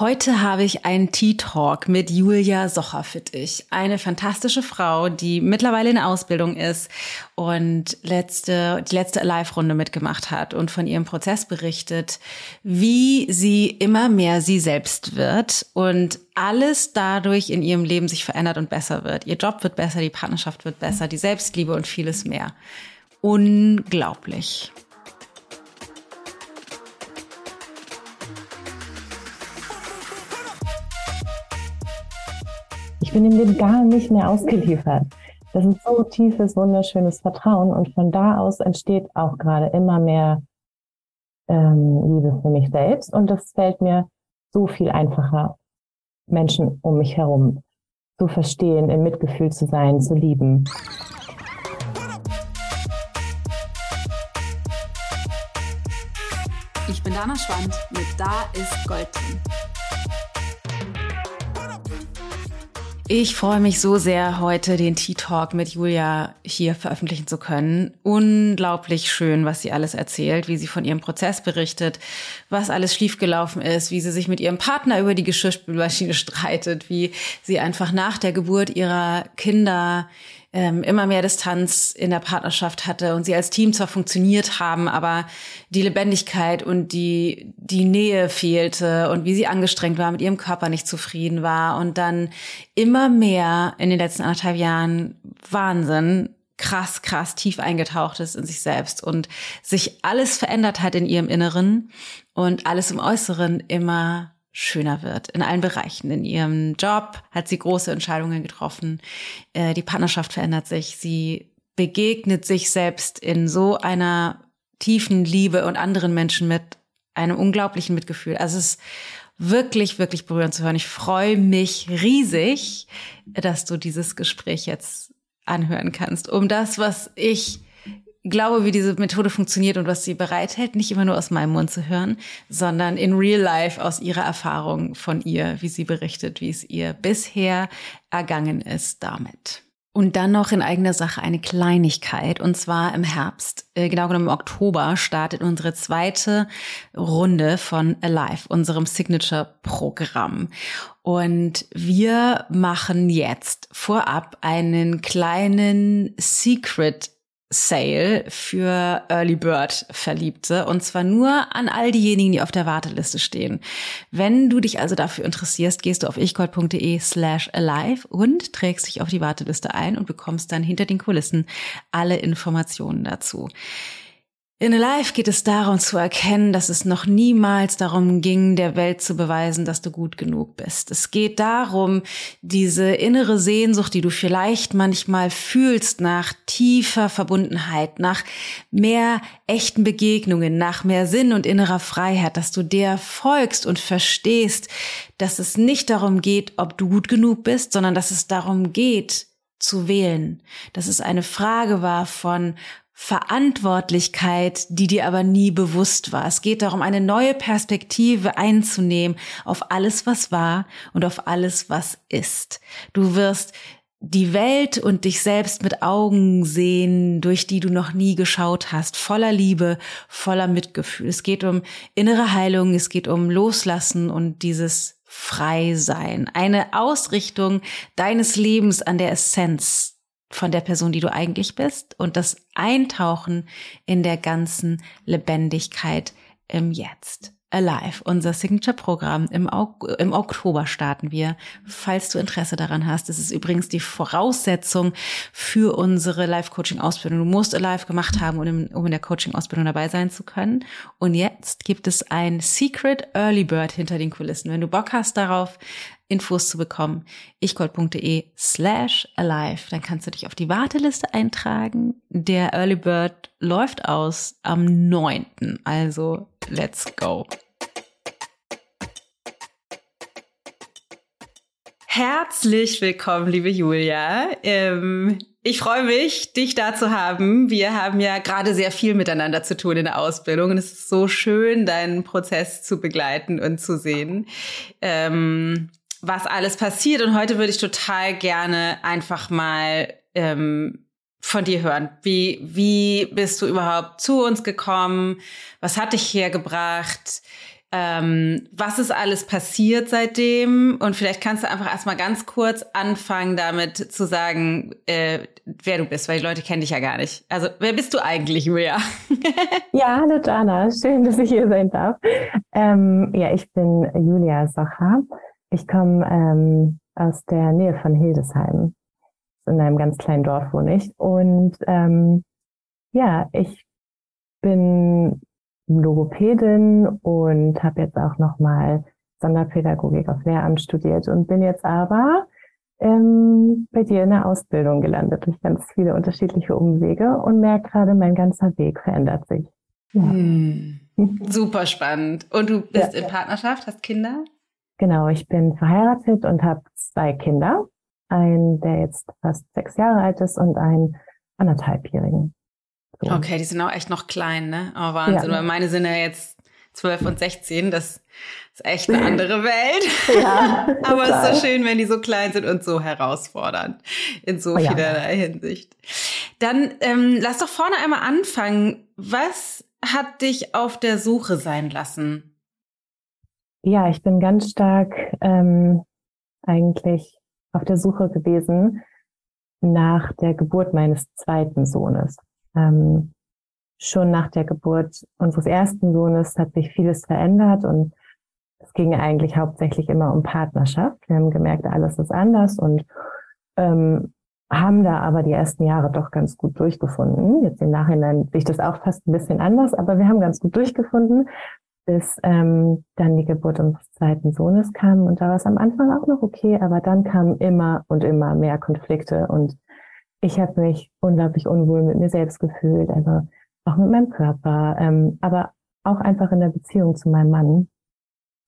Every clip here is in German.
Heute habe ich einen Tea Talk mit Julia Socherfittig, eine fantastische Frau, die mittlerweile in Ausbildung ist und letzte, die letzte Live-Runde mitgemacht hat und von ihrem Prozess berichtet, wie sie immer mehr sie selbst wird und alles dadurch in ihrem Leben sich verändert und besser wird. Ihr Job wird besser, die Partnerschaft wird besser, die Selbstliebe und vieles mehr. Unglaublich. Ich bin dem gar nicht mehr ausgeliefert. Das ist so tiefes, wunderschönes Vertrauen und von da aus entsteht auch gerade immer mehr ähm, Liebe für mich selbst und das fällt mir so viel einfacher, Menschen um mich herum zu verstehen, im Mitgefühl zu sein, zu lieben. Ich bin Dana Schwand mit Da ist Gold drin. Ich freue mich so sehr, heute den Tea Talk mit Julia hier veröffentlichen zu können. Unglaublich schön, was sie alles erzählt, wie sie von ihrem Prozess berichtet, was alles schiefgelaufen ist, wie sie sich mit ihrem Partner über die Geschirrspülmaschine streitet, wie sie einfach nach der Geburt ihrer Kinder ähm, immer mehr Distanz in der Partnerschaft hatte und sie als Team zwar funktioniert haben, aber die Lebendigkeit und die, die Nähe fehlte und wie sie angestrengt war, mit ihrem Körper nicht zufrieden war und dann immer mehr in den letzten anderthalb Jahren Wahnsinn krass, krass tief eingetaucht ist in sich selbst und sich alles verändert hat in ihrem Inneren und alles im Äußeren immer schöner wird in allen Bereichen. In ihrem Job hat sie große Entscheidungen getroffen. Äh, die Partnerschaft verändert sich. Sie begegnet sich selbst in so einer tiefen Liebe und anderen Menschen mit einem unglaublichen Mitgefühl. Also es ist wirklich, wirklich berührend zu hören. Ich freue mich riesig, dass du dieses Gespräch jetzt anhören kannst, um das, was ich glaube, wie diese Methode funktioniert und was sie bereithält, nicht immer nur aus meinem Mund zu hören, sondern in real life aus ihrer Erfahrung von ihr, wie sie berichtet, wie es ihr bisher ergangen ist damit. Und dann noch in eigener Sache eine Kleinigkeit, und zwar im Herbst, äh, genau genommen im Oktober, startet unsere zweite Runde von Alive, unserem Signature-Programm. Und wir machen jetzt vorab einen kleinen Secret Sale für Early Bird Verliebte und zwar nur an all diejenigen, die auf der Warteliste stehen. Wenn du dich also dafür interessierst, gehst du auf ichgold.de slash alive und trägst dich auf die Warteliste ein und bekommst dann hinter den Kulissen alle Informationen dazu. In Alive geht es darum zu erkennen, dass es noch niemals darum ging, der Welt zu beweisen, dass du gut genug bist. Es geht darum, diese innere Sehnsucht, die du vielleicht manchmal fühlst nach tiefer Verbundenheit, nach mehr echten Begegnungen, nach mehr Sinn und innerer Freiheit, dass du der folgst und verstehst, dass es nicht darum geht, ob du gut genug bist, sondern dass es darum geht, zu wählen. Dass es eine Frage war von Verantwortlichkeit, die dir aber nie bewusst war. Es geht darum, eine neue Perspektive einzunehmen auf alles, was war und auf alles, was ist. Du wirst die Welt und dich selbst mit Augen sehen, durch die du noch nie geschaut hast, voller Liebe, voller Mitgefühl. Es geht um innere Heilung, es geht um Loslassen und dieses Freisein, eine Ausrichtung deines Lebens an der Essenz von der Person, die du eigentlich bist und das Eintauchen in der ganzen Lebendigkeit im Jetzt. Alive, unser Signature-Programm. Im, Im, Oktober starten wir. Falls du Interesse daran hast, das ist übrigens die Voraussetzung für unsere Live-Coaching-Ausbildung. Du musst Alive gemacht haben, um um in der Coaching-Ausbildung dabei sein zu können. Und jetzt gibt es ein Secret Early Bird hinter den Kulissen. Wenn du Bock hast darauf, Infos zu bekommen, ichgold.de slash alive. Dann kannst du dich auf die Warteliste eintragen. Der Early Bird läuft aus am 9. Also let's go. Herzlich willkommen, liebe Julia. Ähm, ich freue mich, dich da zu haben. Wir haben ja gerade sehr viel miteinander zu tun in der Ausbildung und es ist so schön, deinen Prozess zu begleiten und zu sehen. Ähm, was alles passiert. Und heute würde ich total gerne einfach mal ähm, von dir hören. Wie, wie bist du überhaupt zu uns gekommen? Was hat dich hergebracht? Ähm, was ist alles passiert seitdem? Und vielleicht kannst du einfach erstmal ganz kurz anfangen, damit zu sagen, äh, wer du bist, weil die Leute kennen dich ja gar nicht. Also, wer bist du eigentlich, Julia? ja, hallo Jana, schön, dass ich hier sein darf. Ähm, ja, ich bin Julia Socha. Ich komme ähm, aus der Nähe von Hildesheim. In einem ganz kleinen Dorf wohne ich. Und ähm, ja, ich bin Logopädin und habe jetzt auch nochmal Sonderpädagogik auf Lehramt studiert und bin jetzt aber ähm, bei dir in der Ausbildung gelandet durch ganz viele unterschiedliche Umwege und merke gerade, mein ganzer Weg verändert sich. Ja. Hm. Super spannend. Und du bist ja. in Partnerschaft, hast Kinder? Genau, ich bin verheiratet und habe zwei Kinder. Einen, der jetzt fast sechs Jahre alt ist und einen anderthalbjährigen. So. Okay, die sind auch echt noch klein, ne? Oh, Wahnsinn. Ja. Weil meine sind ja jetzt zwölf und sechzehn. Das ist echt eine andere Welt. Ja, Aber es ist so schön, wenn die so klein sind und so herausfordernd in so oh, vielerlei ja. Hinsicht. Dann ähm, lass doch vorne einmal anfangen. Was hat dich auf der Suche sein lassen? Ja, ich bin ganz stark ähm, eigentlich auf der Suche gewesen nach der Geburt meines zweiten Sohnes. Ähm, schon nach der Geburt unseres ersten Sohnes hat sich vieles verändert und es ging eigentlich hauptsächlich immer um Partnerschaft. Wir haben gemerkt, alles ist anders und ähm, haben da aber die ersten Jahre doch ganz gut durchgefunden. Jetzt im Nachhinein sehe ich das auch fast ein bisschen anders, aber wir haben ganz gut durchgefunden, bis ähm, dann die Geburt unseres zweiten Sohnes kam. Und da war es am Anfang auch noch okay, aber dann kamen immer und immer mehr Konflikte und ich habe mich unglaublich unwohl mit mir selbst gefühlt, also auch mit meinem Körper, ähm, aber auch einfach in der Beziehung zu meinem Mann.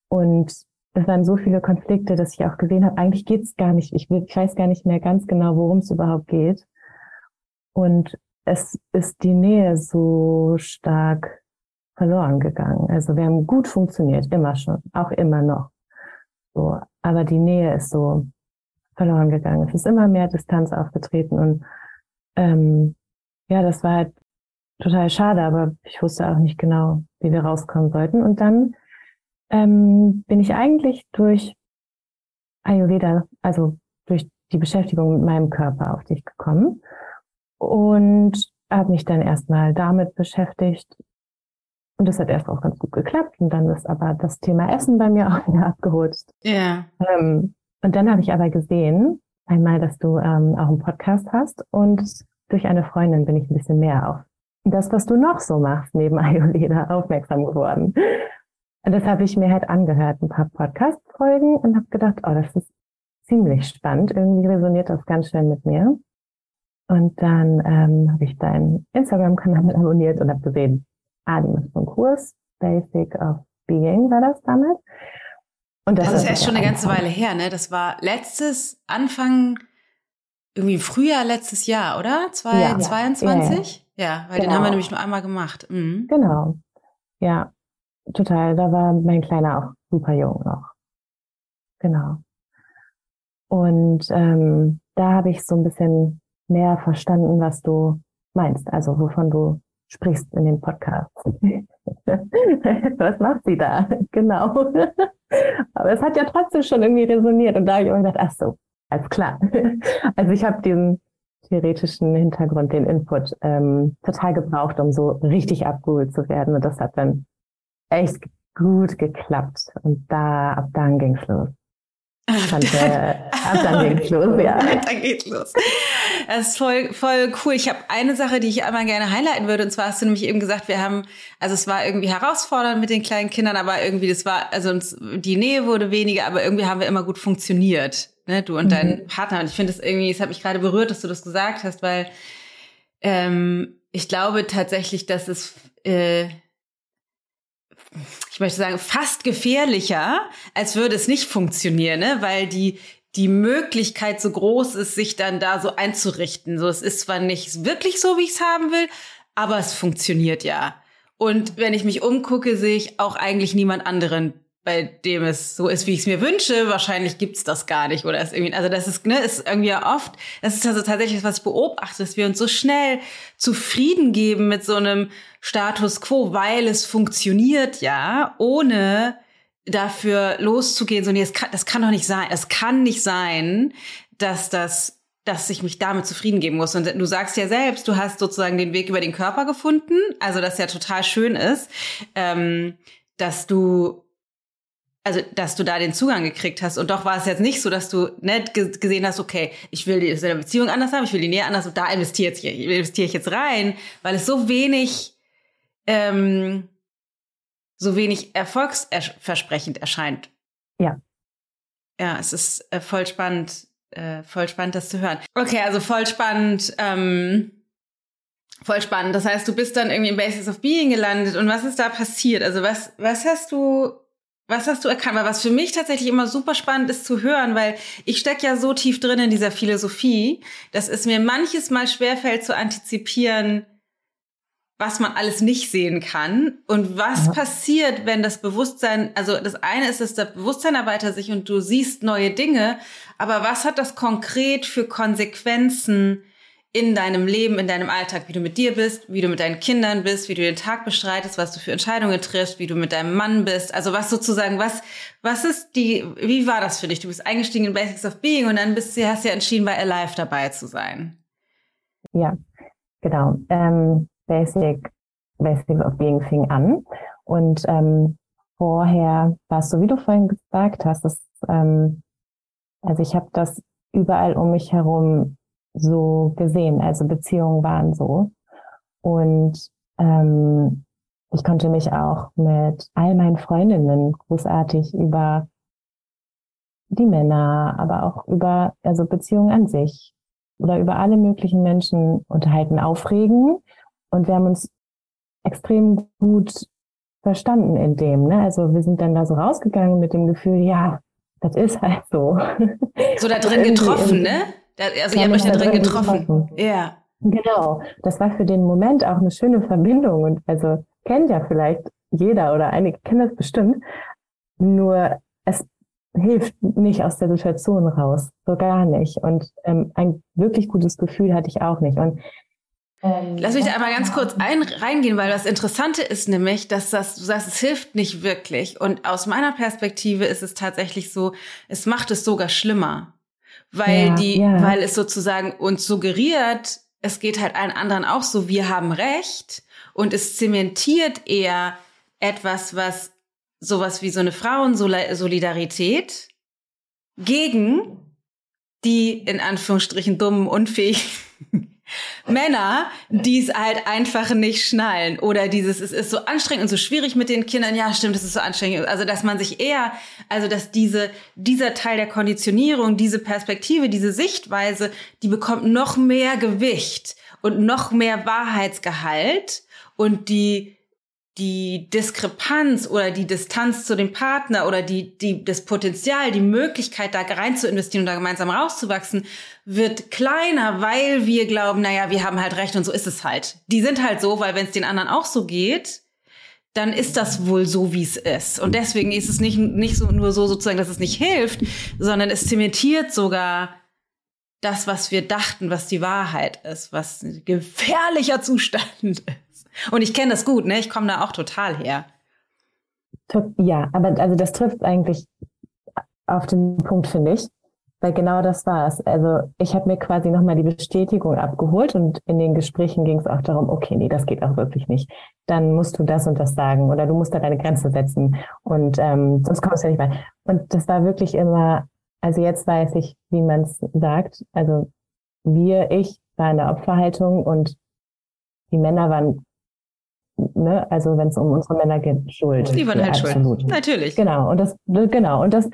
Und es waren so viele Konflikte, dass ich auch gesehen habe, eigentlich geht's gar nicht. Ich, ich weiß gar nicht mehr ganz genau, worum es überhaupt geht. Und es ist die Nähe so stark verloren gegangen. Also wir haben gut funktioniert, immer schon, auch immer noch. So, aber die Nähe ist so verloren gegangen. Es ist immer mehr Distanz aufgetreten und ähm, ja, das war halt total schade, aber ich wusste auch nicht genau, wie wir rauskommen sollten. Und dann ähm, bin ich eigentlich durch Ayurveda, also durch die Beschäftigung mit meinem Körper auf dich gekommen und habe mich dann erstmal damit beschäftigt. Und das hat erst auch ganz gut geklappt. Und dann ist aber das Thema Essen bei mir auch wieder abgerutscht. Ja. Ähm, und dann habe ich aber gesehen, einmal, dass du ähm, auch einen Podcast hast und durch eine Freundin bin ich ein bisschen mehr auf das, was du noch so machst, neben Ayurveda aufmerksam geworden. Und das habe ich mir halt angehört, ein paar Podcast-Folgen und habe gedacht, oh, das ist ziemlich spannend. Irgendwie resoniert das ganz schön mit mir. Und dann ähm, habe ich deinen Instagram-Kanal abonniert und habe gesehen, ah, die macht so einen Kurs, Basic of Being war das damit. Und das, das ist erst schon eine ganze Weile her, ne? Das war letztes, Anfang, irgendwie Frühjahr letztes Jahr, oder? 2022? Ja, ja. ja weil genau. den haben wir nämlich nur einmal gemacht. Mhm. Genau. Ja, total. Da war mein Kleiner auch super jung noch. Genau. Und ähm, da habe ich so ein bisschen mehr verstanden, was du meinst, also wovon du sprichst in dem Podcast. was macht sie da? Genau. Aber es hat ja trotzdem schon irgendwie resoniert und da habe ich immer gedacht, ach so, alles klar. Also ich habe diesen theoretischen Hintergrund, den Input ähm, total gebraucht, um so richtig abgeholt zu werden und das hat dann echt gut geklappt und da ab dann ging's los. Äh, ab dann geht's los, ja. dann geht's los. Das ist voll, voll cool. Ich habe eine Sache, die ich einmal gerne highlighten würde. Und zwar hast du nämlich eben gesagt, wir haben, also es war irgendwie herausfordernd mit den kleinen Kindern, aber irgendwie, das war, also uns, die Nähe wurde weniger, aber irgendwie haben wir immer gut funktioniert. Ne? Du und mhm. dein Partner. Und ich finde es irgendwie, es hat mich gerade berührt, dass du das gesagt hast, weil ähm, ich glaube tatsächlich, dass es äh, ich möchte sagen, fast gefährlicher, als würde es nicht funktionieren, ne? weil die, die Möglichkeit so groß ist, sich dann da so einzurichten. So, es ist zwar nicht wirklich so, wie ich es haben will, aber es funktioniert ja. Und wenn ich mich umgucke, sehe ich auch eigentlich niemand anderen, bei dem es so ist, wie ich es mir wünsche, wahrscheinlich gibt's das gar nicht oder ist irgendwie, also das ist, ne, ist irgendwie oft, das ist also tatsächlich was ich beobachte, dass wir uns so schnell zufrieden geben mit so einem Status quo, weil es funktioniert ja, ohne dafür loszugehen, so nee, das kann, das kann doch nicht sein, es kann nicht sein, dass das dass ich mich damit zufrieden geben muss. Und du sagst ja selbst, du hast sozusagen den Weg über den Körper gefunden, also das ja total schön ist, ähm, dass du also dass du da den Zugang gekriegt hast und doch war es jetzt nicht so, dass du nicht gesehen hast, okay, ich will die Beziehung anders haben, ich will die Nähe anders und da investiere ich, investiere ich jetzt rein, weil es so wenig ähm, so wenig erfolgsversprechend erscheint. Ja. Ja, es ist äh, voll spannend, äh, voll spannend, das zu hören. Okay, also voll spannend, ähm, voll spannend. Das heißt, du bist dann irgendwie im Basis of Being gelandet und was ist da passiert? Also was, was hast du was hast du erkannt? Weil was für mich tatsächlich immer super spannend ist zu hören, weil ich stecke ja so tief drin in dieser Philosophie, dass es mir manches Mal schwerfällt zu antizipieren, was man alles nicht sehen kann und was ja. passiert, wenn das Bewusstsein, also das eine ist, dass das Bewusstsein erweitert sich und du siehst neue Dinge, aber was hat das konkret für Konsequenzen in deinem Leben, in deinem Alltag, wie du mit dir bist, wie du mit deinen Kindern bist, wie du den Tag bestreitest, was du für Entscheidungen triffst, wie du mit deinem Mann bist. Also was sozusagen, was, was ist die, wie war das für dich? Du bist eingestiegen in Basics of Being und dann bist du, hast du ja entschieden, bei Alive dabei zu sein. Ja, genau. Ähm, Basic, Basics of Being fing an und ähm, vorher war es so, wie du vorhin gesagt hast, dass, ähm, also ich habe das überall um mich herum so gesehen. Also Beziehungen waren so. Und ähm, ich konnte mich auch mit all meinen Freundinnen großartig über die Männer, aber auch über also Beziehungen an sich oder über alle möglichen Menschen unterhalten, aufregen. Und wir haben uns extrem gut verstanden in dem. Ne? Also wir sind dann da so rausgegangen mit dem Gefühl, ja, das ist halt so. So da drin getroffen, ne? Also ihr habt euch da drin getroffen. getroffen. Ja. Genau. Das war für den Moment auch eine schöne Verbindung und also kennt ja vielleicht jeder oder einige kennen das bestimmt. Nur es hilft nicht aus der Situation raus, so gar nicht. Und ähm, ein wirklich gutes Gefühl hatte ich auch nicht. Und ähm, Lass mich da einmal ganz kurz ein, reingehen, weil das Interessante ist nämlich, dass das, du sagst, es hilft nicht wirklich. Und aus meiner Perspektive ist es tatsächlich so, es macht es sogar schlimmer weil ja, die, ja. weil es sozusagen uns suggeriert, es geht halt allen anderen auch so, wir haben Recht und es zementiert eher etwas, was sowas wie so eine Frauensolidarität gegen die in Anführungsstrichen dummen, unfähigen Männer, die es halt einfach nicht schnallen. Oder dieses, es ist so anstrengend und so schwierig mit den Kindern. Ja, stimmt, es ist so anstrengend. Also, dass man sich eher, also, dass diese, dieser Teil der Konditionierung, diese Perspektive, diese Sichtweise, die bekommt noch mehr Gewicht und noch mehr Wahrheitsgehalt und die, die Diskrepanz oder die Distanz zu dem Partner oder die, die, das Potenzial, die Möglichkeit, da rein zu investieren und da gemeinsam rauszuwachsen, wird kleiner, weil wir glauben, naja, wir haben halt recht und so ist es halt. Die sind halt so, weil wenn es den anderen auch so geht, dann ist das wohl so, wie es ist. Und deswegen ist es nicht, nicht so, nur so sozusagen, dass es nicht hilft, sondern es zementiert sogar das, was wir dachten, was die Wahrheit ist, was ein gefährlicher Zustand ist. Und ich kenne das gut, ne? Ich komme da auch total her. Ja, aber also das trifft eigentlich auf den Punkt, finde ich. Weil genau das war es. Also ich habe mir quasi nochmal die Bestätigung abgeholt und in den Gesprächen ging es auch darum, okay, nee, das geht auch wirklich nicht. Dann musst du das und das sagen oder du musst da deine Grenze setzen und ähm, sonst kommst du ja nicht weiter. Und das war wirklich immer, also jetzt weiß ich, wie man es sagt. Also wir, ich war in der Opferhaltung und die Männer waren ne, also wenn es um unsere Männer geht, schuld. Die waren halt absolut. schuld. Natürlich. Genau. Und das, genau. Und das,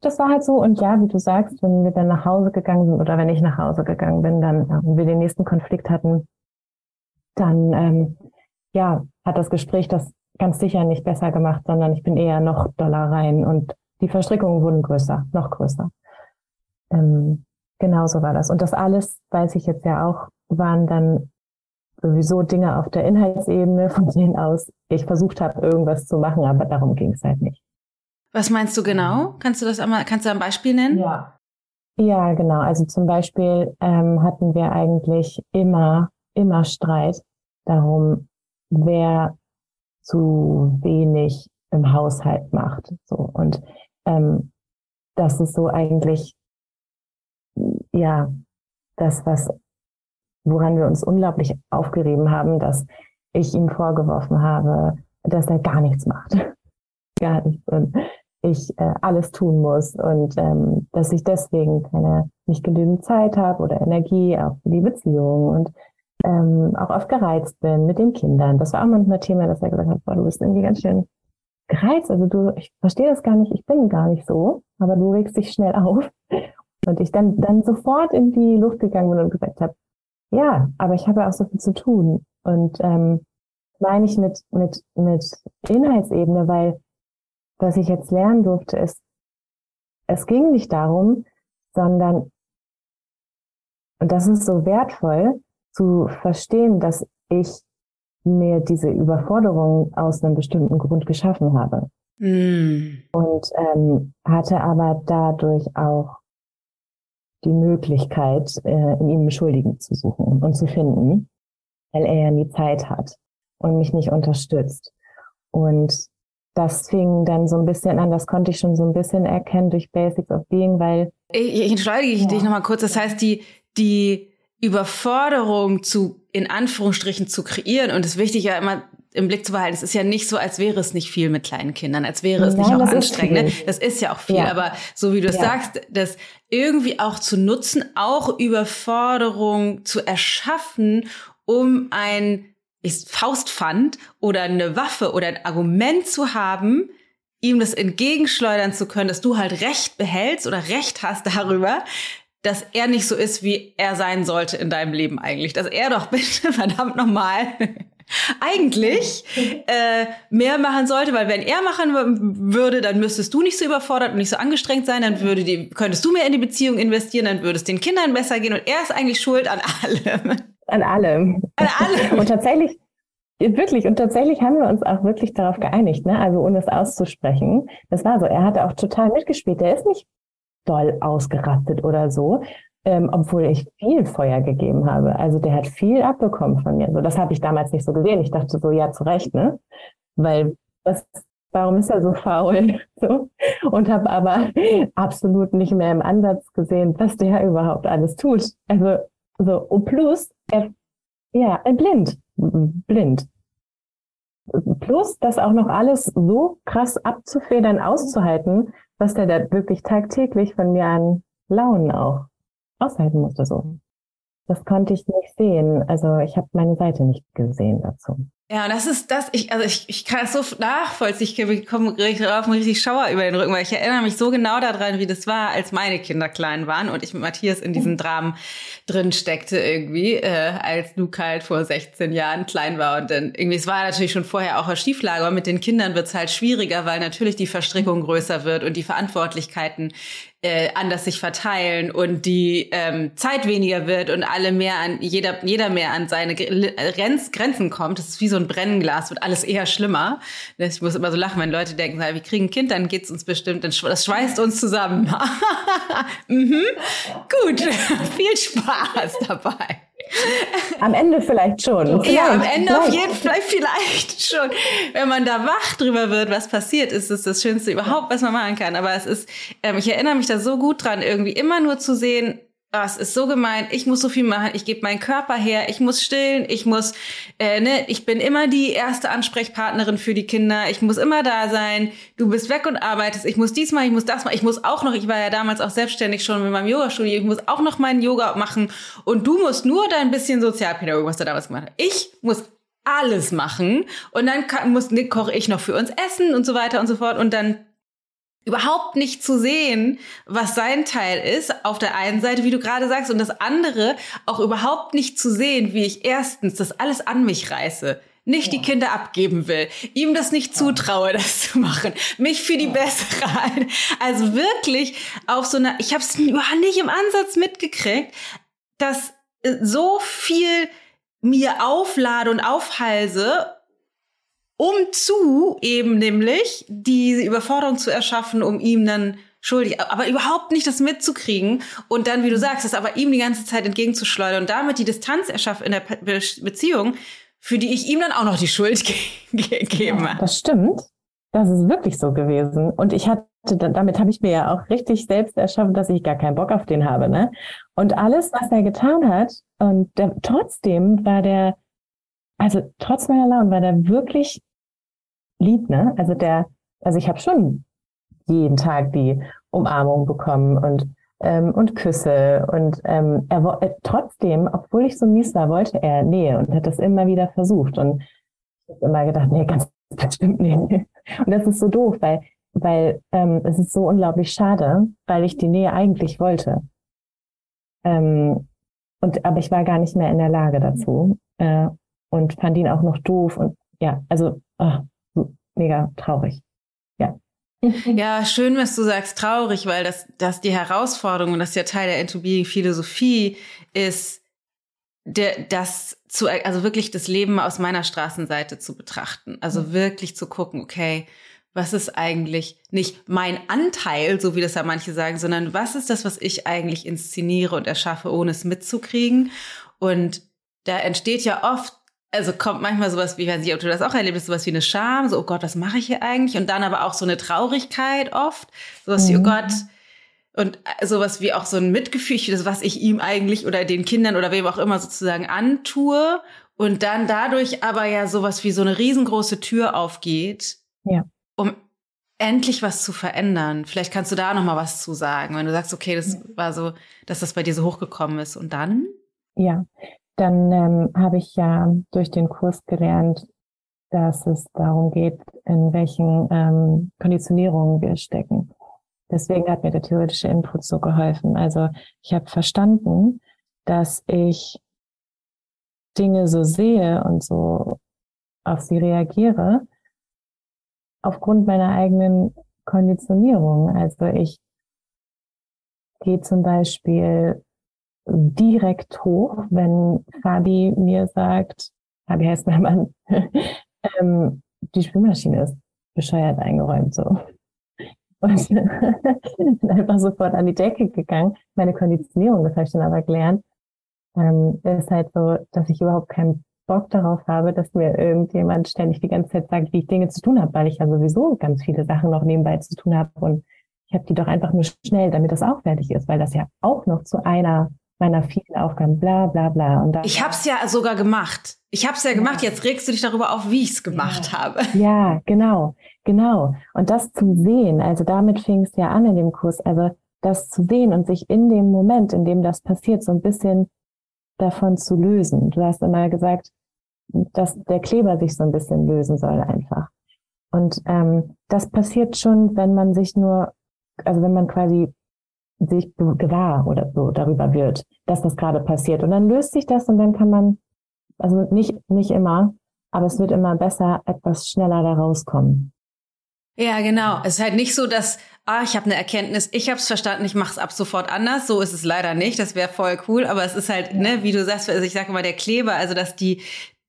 das war halt so. Und ja, wie du sagst, wenn wir dann nach Hause gegangen sind oder wenn ich nach Hause gegangen bin, dann und wir den nächsten Konflikt hatten, dann ähm, ja, hat das Gespräch das ganz sicher nicht besser gemacht, sondern ich bin eher noch doller rein und die Verstrickungen wurden größer, noch größer. Ähm, genau so war das. Und das alles, weiß ich jetzt ja auch, waren dann sowieso Dinge auf der Inhaltsebene, von denen aus ich versucht habe, irgendwas zu machen, aber darum ging es halt nicht. Was meinst du genau? Kannst du das einmal, kannst du ein Beispiel nennen? Ja. Ja, genau. Also zum Beispiel ähm, hatten wir eigentlich immer, immer Streit darum, wer zu wenig im Haushalt macht. So und ähm, das ist so eigentlich ja das, was woran wir uns unglaublich aufgerieben haben, dass ich ihm vorgeworfen habe, dass er gar nichts macht, gar nichts und ich äh, alles tun muss und ähm, dass ich deswegen keine nicht genügend Zeit habe oder Energie auch für die Beziehung und ähm, auch oft gereizt bin mit den Kindern. Das war auch manchmal Thema, dass er gesagt hat, boah, du bist irgendwie ganz schön gereizt. Also du, ich verstehe das gar nicht, ich bin gar nicht so, aber du regst dich schnell auf. Und ich dann, dann sofort in die Luft gegangen bin und gesagt habe, ja, aber ich habe ja auch so viel zu tun. Und ähm, meine ich mit, mit, mit Inhaltsebene, weil was ich jetzt lernen durfte, ist, es ging nicht darum, sondern, und das ist so wertvoll, zu verstehen, dass ich mir diese Überforderung aus einem bestimmten Grund geschaffen habe. Mm. Und ähm, hatte aber dadurch auch die Möglichkeit, äh, in ihm Schuldigen zu suchen und zu finden, weil er ja nie Zeit hat und mich nicht unterstützt. Und das fing dann so ein bisschen an, das konnte ich schon so ein bisschen erkennen durch Basics of Being, weil. Ich, ich entschuldige ja. dich nochmal kurz. Das heißt, die, die Überforderung zu, in Anführungsstrichen, zu kreieren und es ist wichtig ja immer im Blick zu behalten. Es ist ja nicht so, als wäre es nicht viel mit kleinen Kindern, als wäre es Nein, nicht auch anstrengend. Ne? Das ist ja auch viel. Ja. Aber so wie du es ja. sagst, das irgendwie auch zu nutzen, auch Überforderung zu erschaffen, um ein Faustpfand oder eine Waffe oder ein Argument zu haben, ihm das entgegenschleudern zu können, dass du halt Recht behältst oder Recht hast darüber, dass er nicht so ist, wie er sein sollte in deinem Leben eigentlich. Dass er doch bitte verdammt nochmal eigentlich äh, mehr machen sollte, weil wenn er machen würde, dann müsstest du nicht so überfordert und nicht so angestrengt sein, dann würde die, könntest du mehr in die Beziehung investieren, dann würde es den Kindern besser gehen und er ist eigentlich schuld an allem. An allem. An allem. Und tatsächlich, Wirklich, und tatsächlich haben wir uns auch wirklich darauf geeinigt, ne? Also ohne es auszusprechen. Das war so. Er hat auch total mitgespielt. Er ist nicht doll ausgerastet oder so, ähm, obwohl ich viel Feuer gegeben habe. Also der hat viel abbekommen von mir. So, das habe ich damals nicht so gesehen. Ich dachte so, ja, zu Recht, ne? Weil was, warum ist er so faul? So. Und habe aber absolut nicht mehr im Ansatz gesehen, was der überhaupt alles tut. Also so, und plus, er, ja, blind, blind. Plus, das auch noch alles so krass abzufedern, auszuhalten, was der da wirklich tagtäglich von mir an Launen auch aushalten musste so. Das konnte ich nicht sehen. Also ich habe meine Seite nicht gesehen dazu. Ja, und das ist das, ich, also ich, ich kann es so nachvollziehen, ich komme richtig drauf und richtig Schauer über den Rücken, weil ich erinnere mich so genau daran, wie das war, als meine Kinder klein waren und ich mit Matthias in diesem Dramen drin steckte irgendwie, äh, als Luke halt vor 16 Jahren klein war und dann irgendwie, es war natürlich schon vorher auch eine Schieflage, aber mit den Kindern wird es halt schwieriger, weil natürlich die Verstrickung größer wird und die Verantwortlichkeiten äh, anders sich verteilen und die ähm, Zeit weniger wird und alle mehr an jeder jeder mehr an seine Grenz, Grenzen kommt. Das ist wie so ein Brennglas, wird alles eher schlimmer. Ich muss immer so lachen, wenn Leute denken, wir kriegen ein Kind, dann geht's uns bestimmt, das schweißt uns zusammen. mhm. Gut, viel Spaß dabei. Am Ende vielleicht schon. Vielleicht, ja, am Ende vielleicht. auf jeden Fall vielleicht schon. Wenn man da wach drüber wird, was passiert, ist es das Schönste überhaupt, was man machen kann. Aber es ist, ähm, ich erinnere mich da so gut dran, irgendwie immer nur zu sehen, das ist so gemein, ich muss so viel machen, ich gebe meinen Körper her, ich muss stillen, ich muss, äh, ne, ich bin immer die erste Ansprechpartnerin für die Kinder, ich muss immer da sein, du bist weg und arbeitest, ich muss diesmal, ich muss das mal, ich muss auch noch, ich war ja damals auch selbstständig schon mit meinem Yoga-Studio, ich muss auch noch meinen Yoga machen. Und du musst nur dein bisschen Sozialpädagogik, was du damals gemacht hast. Ich muss alles machen. Und dann kann, muss, ne, koche ich noch für uns Essen und so weiter und so fort. Und dann überhaupt nicht zu sehen, was sein Teil ist, auf der einen Seite, wie du gerade sagst, und das andere auch überhaupt nicht zu sehen, wie ich erstens das alles an mich reiße, nicht ja. die Kinder abgeben will, ihm das nicht zutraue, das zu machen, mich für die bessere halte. Also wirklich auf so einer, ich habe es nicht im Ansatz mitgekriegt, dass so viel mir auflade und aufhalse um zu eben nämlich diese Überforderung zu erschaffen, um ihm dann schuldig, aber überhaupt nicht das mitzukriegen und dann, wie du sagst, das aber ihm die ganze Zeit entgegenzuschleudern und damit die Distanz erschaffen in der Be Beziehung, für die ich ihm dann auch noch die Schuld ge gebe. Ja, das stimmt. Das ist wirklich so gewesen. Und ich hatte, damit habe ich mir ja auch richtig selbst erschaffen, dass ich gar keinen Bock auf den habe, ne? Und alles, was er getan hat, und der, trotzdem war der, also trotz meiner Laune war der wirklich lieb, ne? Also der, also ich habe schon jeden Tag die Umarmung bekommen und ähm, und Küsse und ähm, er äh, trotzdem, obwohl ich so mies war, wollte er Nähe und hat das immer wieder versucht und ich habe immer gedacht, nee, ganz bestimmt nicht. Und das ist so doof, weil weil ähm, es ist so unglaublich schade, weil ich die Nähe eigentlich wollte. Ähm, und aber ich war gar nicht mehr in der Lage dazu äh, und fand ihn auch noch doof und ja, also oh, mega traurig. Ja. Ja, schön, was du sagst, traurig, weil das, das die Herausforderung und das ist ja Teil der Entropie-Philosophie ist, der, das zu, also wirklich das Leben aus meiner Straßenseite zu betrachten. Also mhm. wirklich zu gucken, okay, was ist eigentlich nicht mein Anteil, so wie das ja manche sagen, sondern was ist das, was ich eigentlich inszeniere und erschaffe, ohne es mitzukriegen? Und da entsteht ja oft also kommt manchmal sowas wie, ich weiß nicht, ob du das auch erlebst, sowas wie eine Scham, so, oh Gott, was mache ich hier eigentlich? Und dann aber auch so eine Traurigkeit oft, sowas mhm. wie, oh mhm. Gott, und sowas wie auch so ein Mitgefühl, das, was ich ihm eigentlich oder den Kindern oder wem auch immer sozusagen antue. Und dann dadurch aber ja sowas wie so eine riesengroße Tür aufgeht, ja. um endlich was zu verändern. Vielleicht kannst du da noch mal was zu sagen, wenn du sagst, okay, das war so, dass das bei dir so hochgekommen ist. Und dann? Ja, dann ähm, habe ich ja durch den Kurs gelernt, dass es darum geht, in welchen ähm, Konditionierungen wir stecken. Deswegen hat mir der theoretische Input so geholfen. Also ich habe verstanden, dass ich Dinge so sehe und so auf sie reagiere aufgrund meiner eigenen Konditionierung. Also ich gehe zum Beispiel direkt hoch, wenn Fabi mir sagt, Fabi heißt mein Mann, ähm, die Spülmaschine ist bescheuert eingeräumt so. Und bin einfach sofort an die Decke gegangen. Meine Konditionierung, das habe ich dann aber gelernt, ähm, ist halt so, dass ich überhaupt keinen Bock darauf habe, dass mir irgendjemand ständig die ganze Zeit sagt, wie ich Dinge zu tun habe, weil ich ja sowieso ganz viele Sachen noch nebenbei zu tun habe und ich habe die doch einfach nur schnell, damit das auch fertig ist, weil das ja auch noch zu einer meiner vielen Aufgaben, bla bla bla. Und ich habe es ja sogar gemacht. Ich habe es ja, ja gemacht. Jetzt regst du dich darüber auf, wie ich es gemacht ja. habe. Ja, genau, genau. Und das zu sehen, also damit fing es ja an in dem Kurs, also das zu sehen und sich in dem Moment, in dem das passiert, so ein bisschen davon zu lösen. Du hast immer gesagt, dass der Kleber sich so ein bisschen lösen soll einfach. Und ähm, das passiert schon, wenn man sich nur, also wenn man quasi sich gewahr oder so darüber wird, dass das gerade passiert. Und dann löst sich das und dann kann man, also nicht, nicht immer, aber es wird immer besser, etwas schneller da rauskommen. Ja, genau. Es ist halt nicht so, dass, ah, ich habe eine Erkenntnis, ich habe es verstanden, ich mache es ab sofort anders. So ist es leider nicht. Das wäre voll cool. Aber es ist halt, ja. ne, wie du sagst, also ich sage immer der Kleber, also dass die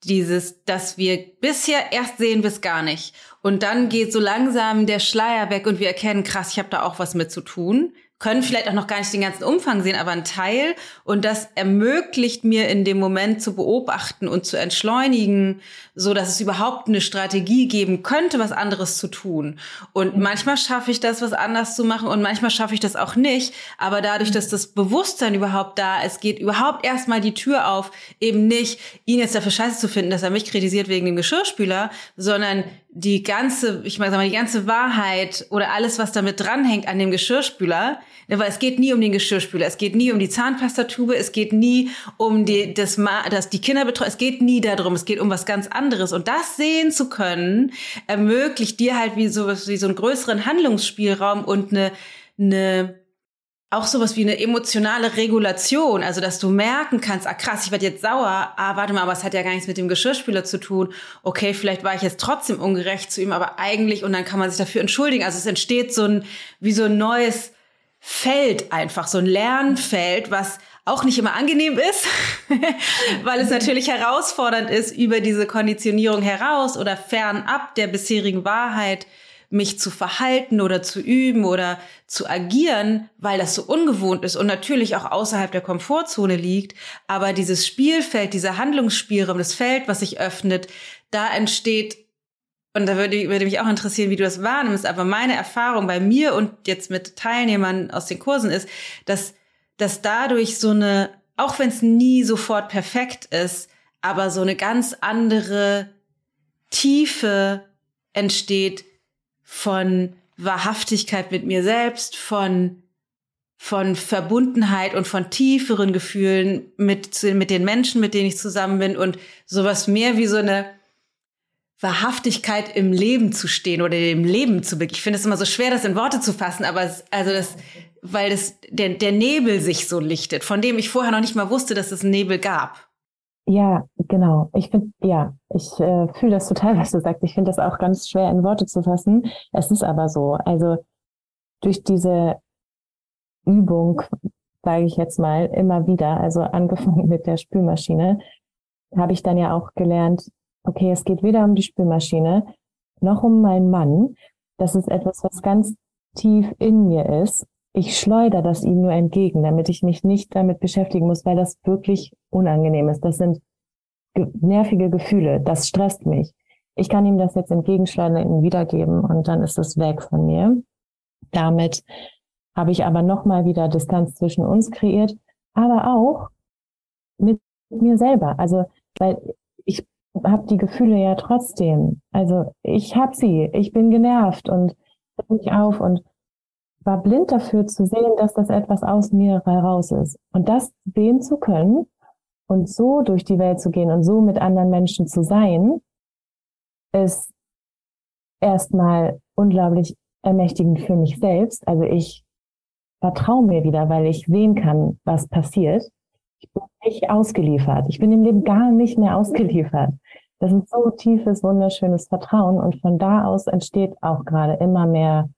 dieses, dass wir bisher erst sehen es gar nicht. Und dann geht so langsam der Schleier weg und wir erkennen, krass, ich habe da auch was mit zu tun können vielleicht auch noch gar nicht den ganzen Umfang sehen, aber ein Teil. Und das ermöglicht mir in dem Moment zu beobachten und zu entschleunigen, so dass es überhaupt eine Strategie geben könnte, was anderes zu tun. Und mhm. manchmal schaffe ich das, was anders zu machen und manchmal schaffe ich das auch nicht. Aber dadurch, dass das Bewusstsein überhaupt da ist, geht überhaupt erstmal die Tür auf, eben nicht ihn jetzt dafür scheiße zu finden, dass er mich kritisiert wegen dem Geschirrspüler, sondern die ganze, ich meine, die ganze Wahrheit oder alles, was damit dranhängt an dem Geschirrspüler, ne, weil es geht nie um den Geschirrspüler, es geht nie um die Zahnpastatube, es geht nie um die, das, das die Kinderbetreuung, es geht nie darum, es geht um was ganz anderes. Und das sehen zu können, ermöglicht dir halt wie so, wie so einen größeren Handlungsspielraum und eine, eine auch sowas wie eine emotionale Regulation, also dass du merken kannst, ah krass, ich werde jetzt sauer, ah warte mal, aber es hat ja gar nichts mit dem Geschirrspüler zu tun. Okay, vielleicht war ich jetzt trotzdem ungerecht zu ihm, aber eigentlich und dann kann man sich dafür entschuldigen. Also es entsteht so ein wie so ein neues Feld einfach, so ein Lernfeld, was auch nicht immer angenehm ist, weil es natürlich herausfordernd ist, über diese Konditionierung heraus oder fernab der bisherigen Wahrheit mich zu verhalten oder zu üben oder zu agieren, weil das so ungewohnt ist und natürlich auch außerhalb der Komfortzone liegt. Aber dieses Spielfeld, dieser Handlungsspielraum, das Feld, was sich öffnet, da entsteht und da würde, würde mich auch interessieren, wie du das wahrnimmst. Aber meine Erfahrung bei mir und jetzt mit Teilnehmern aus den Kursen ist, dass, dass dadurch so eine, auch wenn es nie sofort perfekt ist, aber so eine ganz andere Tiefe entsteht von Wahrhaftigkeit mit mir selbst, von von Verbundenheit und von tieferen Gefühlen mit, mit den Menschen, mit denen ich zusammen bin und sowas mehr wie so eine Wahrhaftigkeit im Leben zu stehen oder dem Leben zu begegnen. Ich finde es immer so schwer, das in Worte zu fassen, aber es, also das, weil das, der, der Nebel sich so lichtet, von dem ich vorher noch nicht mal wusste, dass es einen Nebel gab. Ja, genau. Ich finde, ja, ich äh, fühle das total, was du sagst. Ich finde das auch ganz schwer in Worte zu fassen. Es ist aber so. Also durch diese Übung, sage ich jetzt mal, immer wieder, also angefangen mit der Spülmaschine, habe ich dann ja auch gelernt, okay, es geht weder um die Spülmaschine noch um meinen Mann. Das ist etwas, was ganz tief in mir ist. Ich schleudere das ihm nur entgegen, damit ich mich nicht damit beschäftigen muss, weil das wirklich unangenehm ist. Das sind ge nervige Gefühle. Das stresst mich. Ich kann ihm das jetzt entgegenschleudern, ihm wiedergeben und dann ist es weg von mir. Damit habe ich aber nochmal wieder Distanz zwischen uns kreiert, aber auch mit mir selber. Also, weil ich habe die Gefühle ja trotzdem. Also ich habe sie, ich bin genervt und mich auf und war blind dafür zu sehen, dass das etwas aus mir heraus ist. Und das sehen zu können und so durch die Welt zu gehen und so mit anderen Menschen zu sein, ist erstmal unglaublich ermächtigend für mich selbst. Also ich vertraue mir wieder, weil ich sehen kann, was passiert. Ich bin nicht ausgeliefert. Ich bin im Leben gar nicht mehr ausgeliefert. Das ist so tiefes, wunderschönes Vertrauen und von da aus entsteht auch gerade immer mehr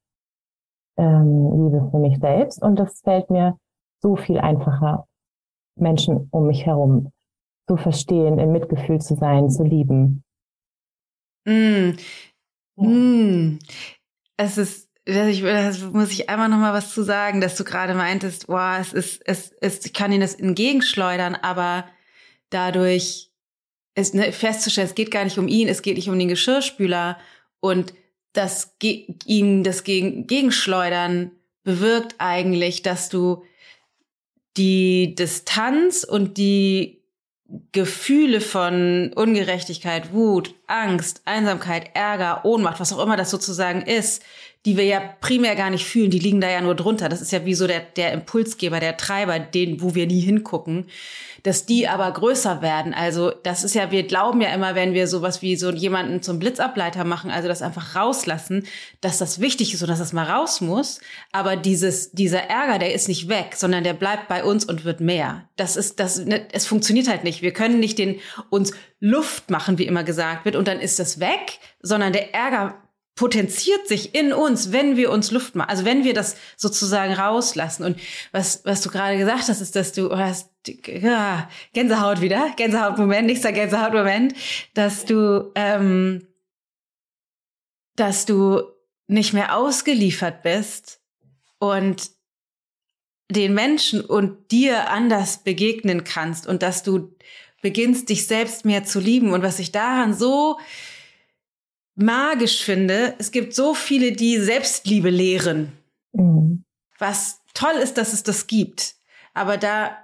ähm, Liebe für mich selbst und das fällt mir so viel einfacher, Menschen um mich herum zu verstehen, im Mitgefühl zu sein, zu lieben. Mm. Mm. Es ist das, das muss ich einmal noch mal was zu sagen, dass du gerade meintest, boah, es ist, es ist, ich kann ihnen das entgegenschleudern, aber dadurch ist ne, festzustellen, es geht gar nicht um ihn, es geht nicht um den Geschirrspüler und das ihm das gegen, Gegenschleudern bewirkt eigentlich, dass du die Distanz und die Gefühle von Ungerechtigkeit, Wut, Angst, Einsamkeit, Ärger, Ohnmacht, was auch immer das sozusagen ist, die wir ja primär gar nicht fühlen, die liegen da ja nur drunter. Das ist ja wie so der, der Impulsgeber, der Treiber, den, wo wir nie hingucken, dass die aber größer werden. Also das ist ja, wir glauben ja immer, wenn wir sowas wie so jemanden zum Blitzableiter machen, also das einfach rauslassen, dass das wichtig ist und dass das mal raus muss. Aber dieses, dieser Ärger, der ist nicht weg, sondern der bleibt bei uns und wird mehr. Das ist, das, ne, es funktioniert halt nicht. Wir können nicht den, uns Luft machen, wie immer gesagt wird, und dann ist das weg, sondern der Ärger potenziert sich in uns, wenn wir uns Luft machen, also wenn wir das sozusagen rauslassen. Und was, was du gerade gesagt hast, ist, dass du hast ja, Gänsehaut wieder, Gänsehautmoment, nächster Gänsehautmoment, dass du, ähm, dass du nicht mehr ausgeliefert bist und den Menschen und dir anders begegnen kannst und dass du beginnst, dich selbst mehr zu lieben. Und was ich daran so magisch finde, es gibt so viele, die Selbstliebe lehren. Mhm. Was toll ist, dass es das gibt. Aber da,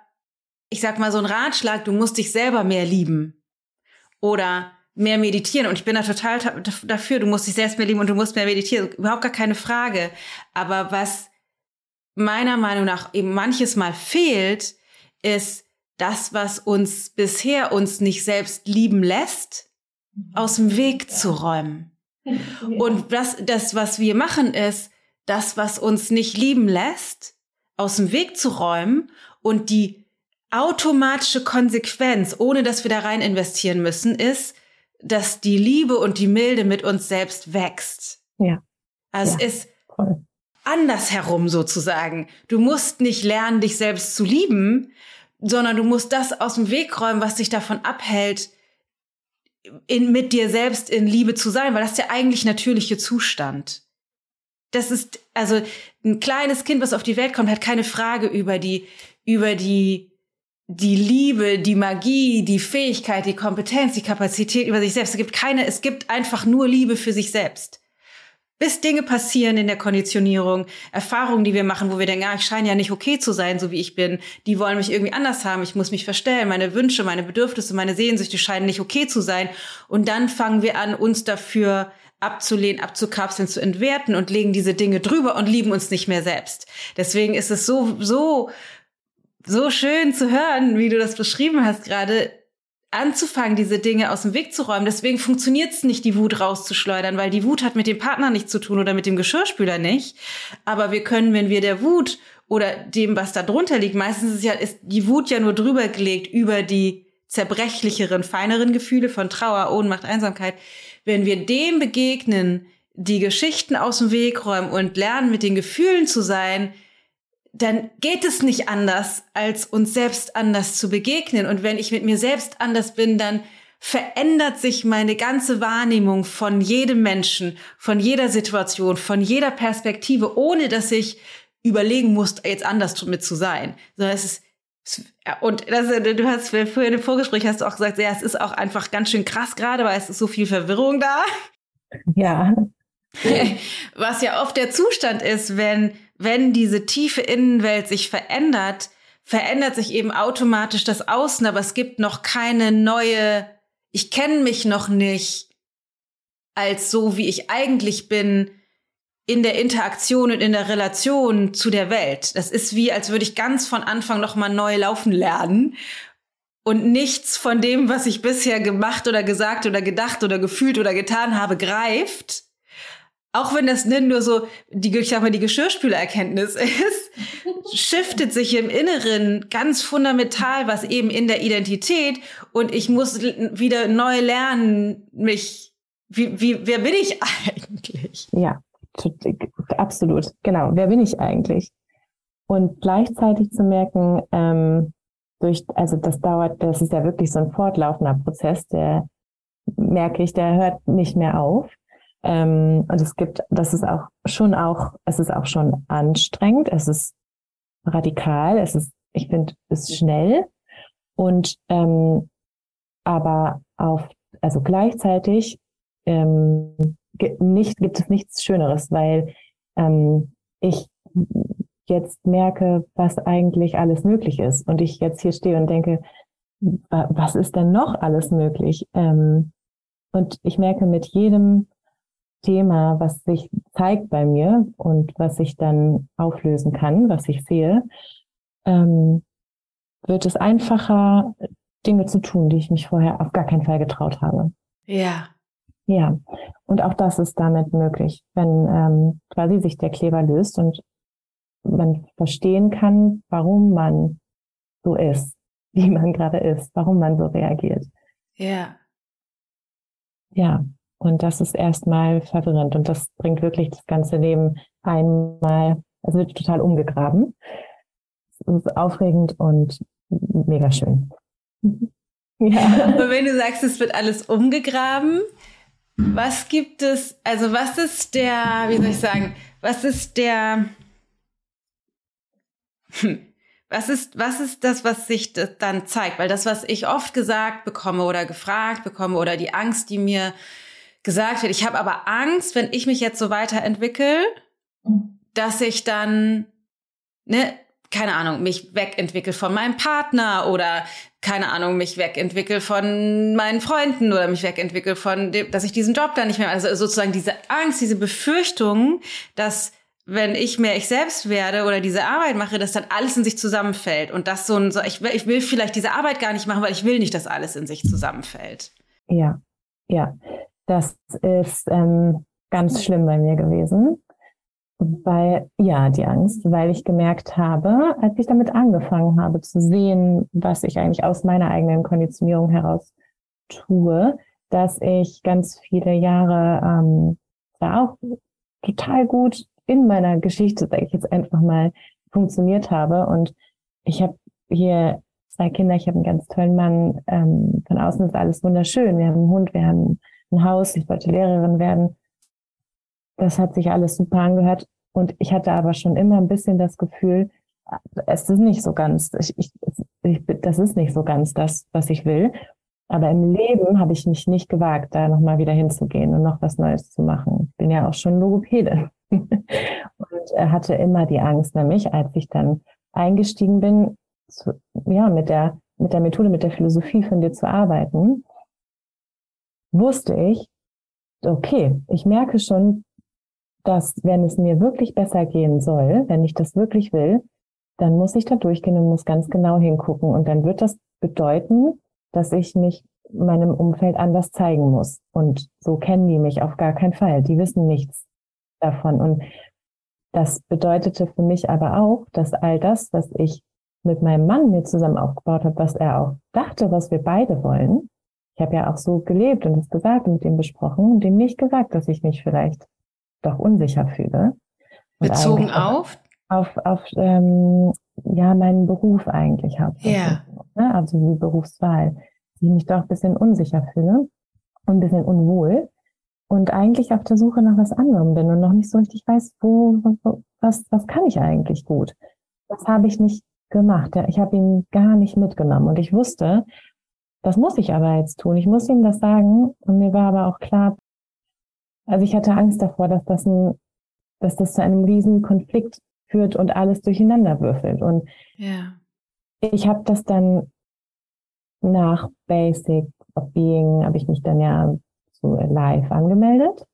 ich sag mal so ein Ratschlag, du musst dich selber mehr lieben. Oder mehr meditieren. Und ich bin da total dafür, du musst dich selbst mehr lieben und du musst mehr meditieren. Überhaupt gar keine Frage. Aber was meiner Meinung nach eben manches Mal fehlt, ist das, was uns bisher uns nicht selbst lieben lässt, aus dem Weg zu räumen. Und das, das, was wir machen, ist, das, was uns nicht lieben lässt, aus dem Weg zu räumen und die automatische Konsequenz, ohne dass wir da rein investieren müssen, ist, dass die Liebe und die Milde mit uns selbst wächst. Ja. Also ja. es ist andersherum sozusagen. Du musst nicht lernen, dich selbst zu lieben, sondern du musst das aus dem Weg räumen, was dich davon abhält, in, mit dir selbst in Liebe zu sein, weil das ist der eigentlich natürliche Zustand. Das ist, also ein kleines Kind, was auf die Welt kommt, hat keine Frage über die, über die, die Liebe, die Magie, die Fähigkeit, die Kompetenz, die Kapazität über sich selbst. Es gibt keine, es gibt einfach nur Liebe für sich selbst bis Dinge passieren in der Konditionierung, Erfahrungen, die wir machen, wo wir denken, ah, ich scheine ja nicht okay zu sein, so wie ich bin. Die wollen mich irgendwie anders haben. Ich muss mich verstellen. Meine Wünsche, meine Bedürfnisse, meine Sehnsüchte scheinen nicht okay zu sein. Und dann fangen wir an, uns dafür abzulehnen, abzukapseln, zu entwerten und legen diese Dinge drüber und lieben uns nicht mehr selbst. Deswegen ist es so, so, so schön zu hören, wie du das beschrieben hast gerade, anzufangen, diese Dinge aus dem Weg zu räumen. Deswegen funktioniert es nicht, die Wut rauszuschleudern, weil die Wut hat mit dem Partner nichts zu tun oder mit dem Geschirrspüler nicht. Aber wir können, wenn wir der Wut oder dem, was da drunter liegt, meistens ist ja ist die Wut ja nur drüber gelegt über die zerbrechlicheren, feineren Gefühle von Trauer, Ohnmacht, Einsamkeit. Wenn wir dem begegnen, die Geschichten aus dem Weg räumen und lernen, mit den Gefühlen zu sein, dann geht es nicht anders, als uns selbst anders zu begegnen. Und wenn ich mit mir selbst anders bin, dann verändert sich meine ganze Wahrnehmung von jedem Menschen, von jeder Situation, von jeder Perspektive, ohne dass ich überlegen muss, jetzt anders mit zu sein. Sondern es ist und das, du hast vorhin im Vorgespräch hast du auch gesagt, ja, es ist auch einfach ganz schön krass gerade, weil es ist so viel Verwirrung da. Ja. Was ja oft der Zustand ist, wenn wenn diese tiefe Innenwelt sich verändert, verändert sich eben automatisch das Außen, aber es gibt noch keine neue, ich kenne mich noch nicht als so, wie ich eigentlich bin, in der Interaktion und in der Relation zu der Welt. Das ist wie, als würde ich ganz von Anfang noch mal neu laufen lernen und nichts von dem, was ich bisher gemacht oder gesagt oder gedacht oder gefühlt oder getan habe, greift, auch wenn das nicht nur so die, ich sag mal, die Geschirrspülererkenntnis ist, shiftet sich im Inneren ganz fundamental was eben in der Identität und ich muss wieder neu lernen, mich, wie, wie, wer bin ich eigentlich? Ja, absolut. Genau. Wer bin ich eigentlich? Und gleichzeitig zu merken, ähm, durch, also das dauert, das ist ja wirklich so ein fortlaufender Prozess, der merke ich, der hört nicht mehr auf ähm, und es gibt, das ist auch schon auch, es ist auch schon anstrengend, es ist radikal, es ist, ich finde, es ist schnell. Und ähm, aber auf, also gleichzeitig ähm, nicht, gibt es nichts Schöneres, weil ähm, ich jetzt merke, was eigentlich alles möglich ist. Und ich jetzt hier stehe und denke, was ist denn noch alles möglich? Ähm, und ich merke mit jedem Thema, was sich zeigt bei mir und was ich dann auflösen kann, was ich sehe, ähm, wird es einfacher, Dinge zu tun, die ich mich vorher auf gar keinen Fall getraut habe. Ja. Ja. Und auch das ist damit möglich, wenn ähm, quasi sich der Kleber löst und man verstehen kann, warum man so ist, wie man gerade ist, warum man so reagiert. Ja. Ja. Und das ist erstmal verwirrend und das bringt wirklich das ganze Leben einmal, es wird total umgegraben. Es ist aufregend und mega schön. ja. Aber wenn du sagst, es wird alles umgegraben, was gibt es, also was ist der, wie soll ich sagen, was ist der, hm, was ist, was ist das, was sich das dann zeigt? Weil das, was ich oft gesagt bekomme oder gefragt bekomme oder die Angst, die mir gesagt wird. Ich habe aber Angst, wenn ich mich jetzt so weiterentwickle, mhm. dass ich dann, ne, keine Ahnung, mich wegentwickle von meinem Partner oder keine Ahnung, mich wegentwickle von meinen Freunden oder mich wegentwickle von dem, dass ich diesen Job dann nicht mehr, also sozusagen diese Angst, diese Befürchtung, dass wenn ich mehr ich selbst werde oder diese Arbeit mache, dass dann alles in sich zusammenfällt und das so ein, so, ich will, ich will vielleicht diese Arbeit gar nicht machen, weil ich will nicht, dass alles in sich zusammenfällt. Ja, ja. Das ist ähm, ganz schlimm bei mir gewesen. Weil, ja, die Angst, weil ich gemerkt habe, als ich damit angefangen habe zu sehen, was ich eigentlich aus meiner eigenen Konditionierung heraus tue, dass ich ganz viele Jahre ähm, da auch total gut in meiner Geschichte, sage ich jetzt einfach mal, funktioniert habe. Und ich habe hier zwei Kinder, ich habe einen ganz tollen Mann. Ähm, von außen ist alles wunderschön. Wir haben einen Hund, wir haben ein Haus, ich wollte Lehrerin werden. Das hat sich alles super angehört. Und ich hatte aber schon immer ein bisschen das Gefühl, es ist nicht so ganz, ich, ich, ich, das ist nicht so ganz das, was ich will. Aber im Leben habe ich mich nicht gewagt, da nochmal wieder hinzugehen und noch was Neues zu machen. Ich bin ja auch schon Logopäde. und er hatte immer die Angst, nämlich als ich dann eingestiegen bin, zu, ja, mit der, mit der Methode, mit der Philosophie von dir zu arbeiten, wusste ich, okay, ich merke schon, dass wenn es mir wirklich besser gehen soll, wenn ich das wirklich will, dann muss ich da durchgehen und muss ganz genau hingucken. Und dann wird das bedeuten, dass ich mich meinem Umfeld anders zeigen muss. Und so kennen die mich auf gar keinen Fall. Die wissen nichts davon. Und das bedeutete für mich aber auch, dass all das, was ich mit meinem Mann mir zusammen aufgebaut habe, was er auch dachte, was wir beide wollen. Ich habe ja auch so gelebt und es gesagt und mit ihm besprochen und ihm nicht gesagt, dass ich mich vielleicht doch unsicher fühle. Und Bezogen auf? Auf, auf ähm, ja, meinen Beruf eigentlich hauptsächlich. Ja. Ne? Also die Berufswahl. Dass ich mich doch ein bisschen unsicher fühle und ein bisschen unwohl und eigentlich auf der Suche nach was anderem bin und noch nicht so richtig weiß, wo, was, was kann ich eigentlich gut. Das habe ich nicht gemacht. Ich habe ihn gar nicht mitgenommen und ich wusste, das muss ich aber jetzt tun. Ich muss ihm das sagen und mir war aber auch klar, also ich hatte Angst davor, dass das ein, dass das zu einem riesen Konflikt führt und alles durcheinander würfelt. Und ja. ich habe das dann nach Basic of Being, habe ich mich dann ja zu live angemeldet.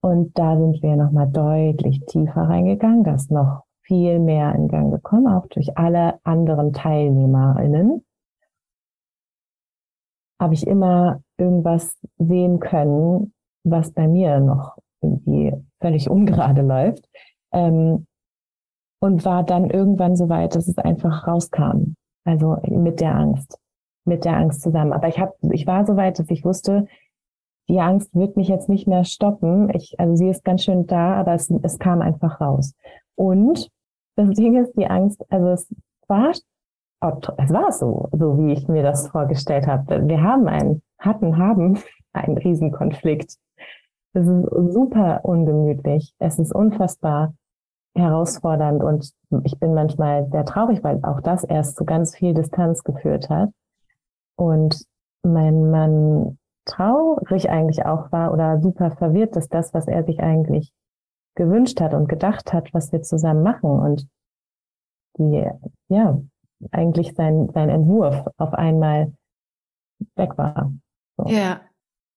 Und da sind wir nochmal deutlich tiefer reingegangen, das noch viel mehr in Gang gekommen, auch durch alle anderen TeilnehmerInnen. Habe ich immer irgendwas sehen können, was bei mir noch irgendwie völlig ungerade läuft. Ähm, und war dann irgendwann so weit, dass es einfach rauskam. Also mit der Angst mit der Angst zusammen. Aber ich habe, ich war so weit, dass ich wusste, die Angst wird mich jetzt nicht mehr stoppen. Ich, also sie ist ganz schön da, aber es, es kam einfach raus. Und das Ding ist, die Angst, also es war, es war so, so wie ich mir das vorgestellt habe. Wir haben einen, hatten, haben einen Riesenkonflikt. Es ist super ungemütlich. Es ist unfassbar herausfordernd und ich bin manchmal sehr traurig, weil auch das erst zu ganz viel Distanz geführt hat. Und mein Mann traurig eigentlich auch war oder super verwirrt, dass das, was er sich eigentlich gewünscht hat und gedacht hat, was wir zusammen machen und die, ja, eigentlich sein, sein Entwurf auf einmal weg war. So. Ja.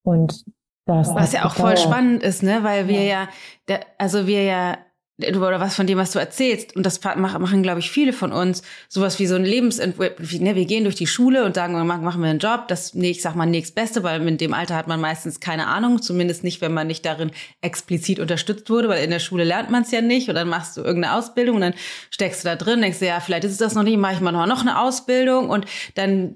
Und das. Was ja auch voll spannend ist, ne, weil wir ja, ja also wir ja oder was von dem, was du erzählst, und das machen, glaube ich, viele von uns, sowas wie so ein Lebensentwurf, ne, wir gehen durch die Schule und sagen, machen wir einen Job, das, nee, ich sag mal, nächstbeste, weil in dem Alter hat man meistens keine Ahnung, zumindest nicht, wenn man nicht darin explizit unterstützt wurde, weil in der Schule lernt man es ja nicht, und dann machst du irgendeine Ausbildung und dann steckst du da drin, denkst du, ja, vielleicht ist es das noch nicht, mache ich mal noch eine Ausbildung. Und dann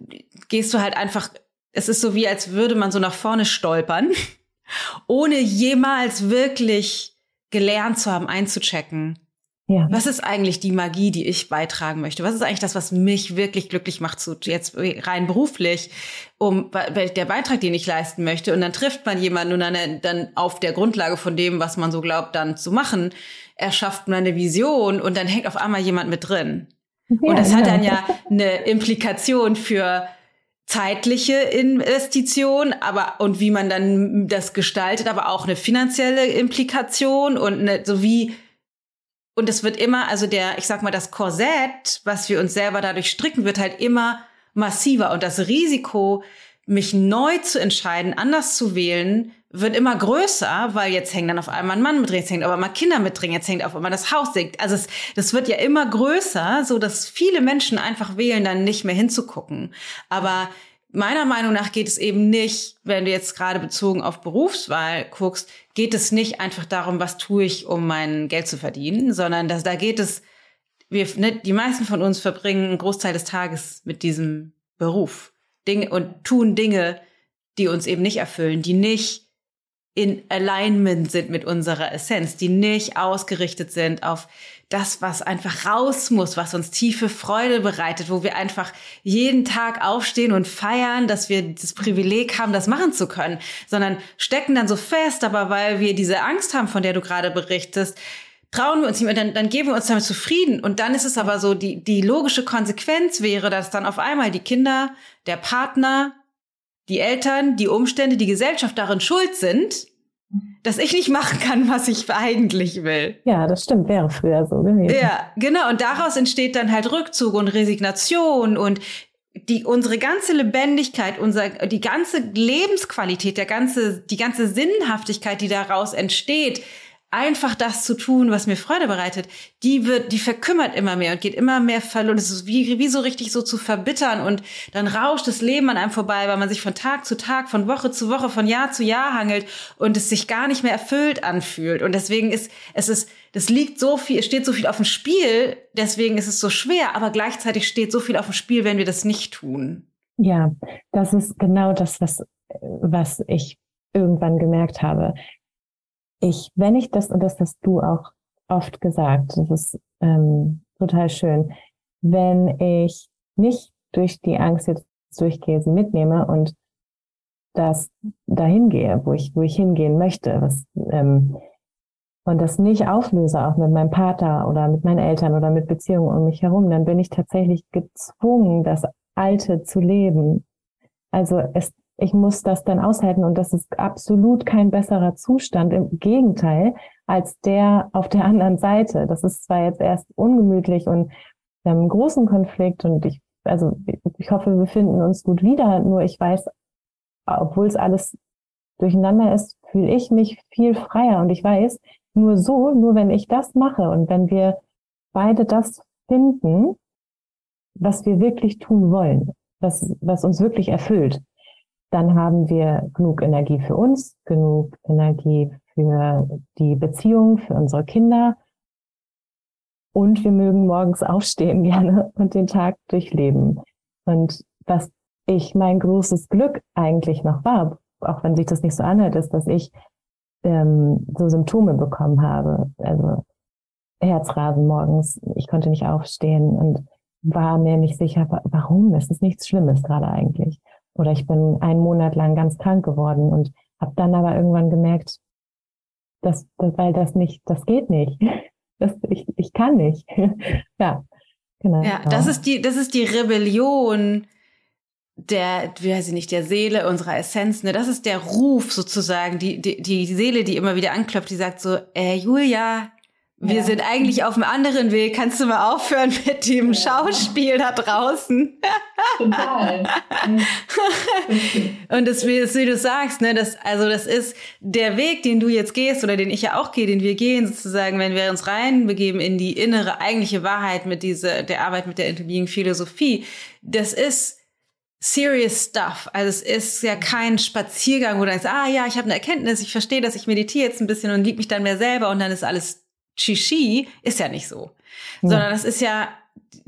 gehst du halt einfach, es ist so wie, als würde man so nach vorne stolpern, ohne jemals wirklich gelernt zu haben, einzuchecken. Ja. Was ist eigentlich die Magie, die ich beitragen möchte? Was ist eigentlich das, was mich wirklich glücklich macht, so jetzt rein beruflich, um der Beitrag, den ich leisten möchte? Und dann trifft man jemanden und dann, dann auf der Grundlage von dem, was man so glaubt, dann zu machen, erschafft man eine Vision und dann hängt auf einmal jemand mit drin. Ja, und das hat dann ja eine Implikation für zeitliche Investition, aber und wie man dann das gestaltet, aber auch eine finanzielle Implikation und eine, so wie und es wird immer, also der, ich sag mal, das Korsett, was wir uns selber dadurch stricken, wird halt immer massiver. Und das Risiko, mich neu zu entscheiden, anders zu wählen, wird immer größer, weil jetzt hängt dann auf einmal ein Mann mit drin, jetzt hängt aber mal Kinder mit drin, jetzt hängt auf einmal das Haus. Also es, das wird ja immer größer, so dass viele Menschen einfach wählen, dann nicht mehr hinzugucken. Aber meiner Meinung nach geht es eben nicht, wenn du jetzt gerade bezogen auf Berufswahl guckst, geht es nicht einfach darum, was tue ich, um mein Geld zu verdienen, sondern dass, da geht es, wir, ne, die meisten von uns verbringen einen Großteil des Tages mit diesem Beruf Dinge und tun Dinge, die uns eben nicht erfüllen, die nicht in Alignment sind mit unserer Essenz, die nicht ausgerichtet sind auf das, was einfach raus muss, was uns tiefe Freude bereitet, wo wir einfach jeden Tag aufstehen und feiern, dass wir das Privileg haben, das machen zu können, sondern stecken dann so fest, aber weil wir diese Angst haben, von der du gerade berichtest, trauen wir uns nicht mehr, dann, dann geben wir uns damit zufrieden. Und dann ist es aber so, die, die logische Konsequenz wäre, dass dann auf einmal die Kinder, der Partner, die Eltern, die Umstände, die Gesellschaft darin schuld sind, dass ich nicht machen kann, was ich eigentlich will. Ja, das stimmt, wäre früher so gewesen. Ja, genau. Und daraus entsteht dann halt Rückzug und Resignation und die unsere ganze Lebendigkeit, unser die ganze Lebensqualität, der ganze die ganze Sinnhaftigkeit, die daraus entsteht, einfach das zu tun, was mir Freude bereitet, die wird, die verkümmert immer mehr und geht immer mehr verloren. Es ist wie, wie so richtig so zu verbittern und dann rauscht das Leben an einem vorbei, weil man sich von Tag zu Tag, von Woche zu Woche, von Jahr zu Jahr hangelt und es sich gar nicht mehr erfüllt anfühlt. Und deswegen ist, es ist, das liegt so viel, es steht so viel auf dem Spiel, deswegen ist es so schwer, aber gleichzeitig steht so viel auf dem Spiel, wenn wir das nicht tun. Ja, das ist genau das, was, was ich irgendwann gemerkt habe ich, wenn ich das, und das hast du auch oft gesagt, das ist ähm, total schön, wenn ich nicht durch die Angst jetzt durchgehe, sie mitnehme und das dahin gehe, wo ich, wo ich hingehen möchte, was, ähm, und das nicht auflöse, auch mit meinem Partner oder mit meinen Eltern oder mit Beziehungen um mich herum, dann bin ich tatsächlich gezwungen, das Alte zu leben. Also es ich muss das dann aushalten und das ist absolut kein besserer Zustand. Im Gegenteil, als der auf der anderen Seite. Das ist zwar jetzt erst ungemütlich und wir haben einen großen Konflikt und ich, also ich hoffe, wir finden uns gut wieder. Nur ich weiß, obwohl es alles durcheinander ist, fühle ich mich viel freier und ich weiß, nur so, nur wenn ich das mache und wenn wir beide das finden, was wir wirklich tun wollen, was, was uns wirklich erfüllt, dann haben wir genug Energie für uns, genug Energie für die Beziehung, für unsere Kinder. Und wir mögen morgens aufstehen gerne und den Tag durchleben. Und was ich mein großes Glück eigentlich noch war, auch wenn sich das nicht so anhört, ist, dass ich ähm, so Symptome bekommen habe. Also Herzrasen morgens, ich konnte nicht aufstehen und war mir nicht sicher, warum. Es ist nichts Schlimmes gerade eigentlich. Oder ich bin einen Monat lang ganz krank geworden und habe dann aber irgendwann gemerkt, dass, dass, weil das nicht, das geht nicht. Das, ich, ich kann nicht. ja, genau. Ja, das ist die, das ist die Rebellion der, wie weiß ich nicht, der Seele unserer Essenz, ne? Das ist der Ruf sozusagen, die, die, die Seele, die immer wieder anklopft, die sagt so, äh, Julia, wir ja. sind eigentlich auf einem anderen Weg. Kannst du mal aufhören mit dem ja. Schauspiel da draußen? Total. und das, wie, wie du sagst, ne, das, also das ist der Weg, den du jetzt gehst oder den ich ja auch gehe, den wir gehen, sozusagen, wenn wir uns reinbegeben in die innere, eigentliche Wahrheit mit dieser, der Arbeit mit der intelligenten Philosophie. Das ist serious stuff. Also es ist ja kein Spaziergang, wo du denkst, ah ja, ich habe eine Erkenntnis, ich verstehe das, ich meditiere jetzt ein bisschen und liebe mich dann mehr selber und dann ist alles Shishi ist ja nicht so, ja. sondern das ist ja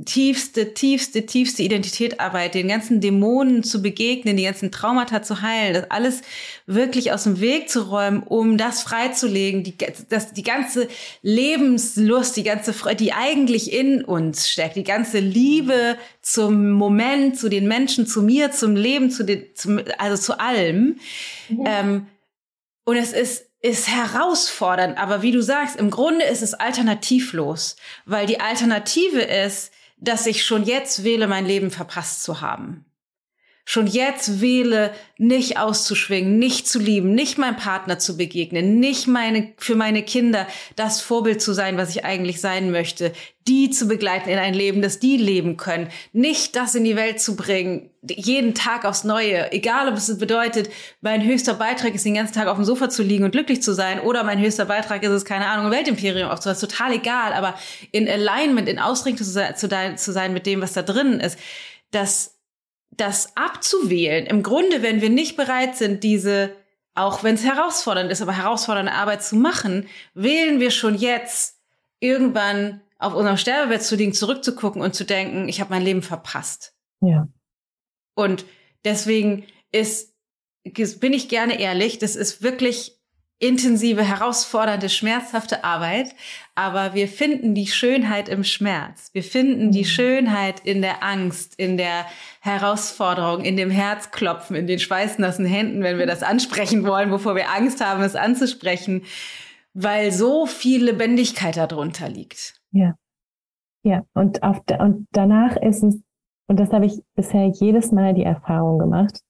tiefste, tiefste, tiefste Identitätarbeit, den ganzen Dämonen zu begegnen, die ganzen Traumata zu heilen, das alles wirklich aus dem Weg zu räumen, um das freizulegen, die, das, die ganze Lebenslust, die ganze Freude, die eigentlich in uns steckt, die ganze Liebe zum Moment, zu den Menschen, zu mir, zum Leben, zu den, zum, also zu allem. Mhm. Ähm, und es ist ist herausfordernd, aber wie du sagst, im Grunde ist es alternativlos, weil die Alternative ist, dass ich schon jetzt wähle, mein Leben verpasst zu haben schon jetzt wähle, nicht auszuschwingen, nicht zu lieben, nicht meinem Partner zu begegnen, nicht meine, für meine Kinder das Vorbild zu sein, was ich eigentlich sein möchte, die zu begleiten in ein Leben, das die leben können, nicht das in die Welt zu bringen, jeden Tag aufs Neue, egal ob es bedeutet, mein höchster Beitrag ist den ganzen Tag auf dem Sofa zu liegen und glücklich zu sein oder mein höchster Beitrag ist es, keine Ahnung, ein Weltimperium aufzubauen, total egal, aber in Alignment, in Ausrichtung zu sein, zu sein mit dem, was da drinnen ist, das das abzuwählen. Im Grunde, wenn wir nicht bereit sind, diese, auch wenn es herausfordernd ist, aber herausfordernde Arbeit zu machen, wählen wir schon jetzt irgendwann auf unserem Sterbebett zu liegen, zurückzugucken und zu denken, ich habe mein Leben verpasst. Ja. Und deswegen ist, bin ich gerne ehrlich, das ist wirklich intensive, herausfordernde, schmerzhafte Arbeit, aber wir finden die Schönheit im Schmerz. Wir finden die mhm. Schönheit in der Angst, in der Herausforderung, in dem Herzklopfen, in den schweißnassen Händen, wenn wir das ansprechen wollen, wovor wir Angst haben, es anzusprechen, weil so viel Lebendigkeit darunter liegt. Ja. Ja, und, auf, und danach ist es, und das habe ich bisher jedes Mal die Erfahrung gemacht,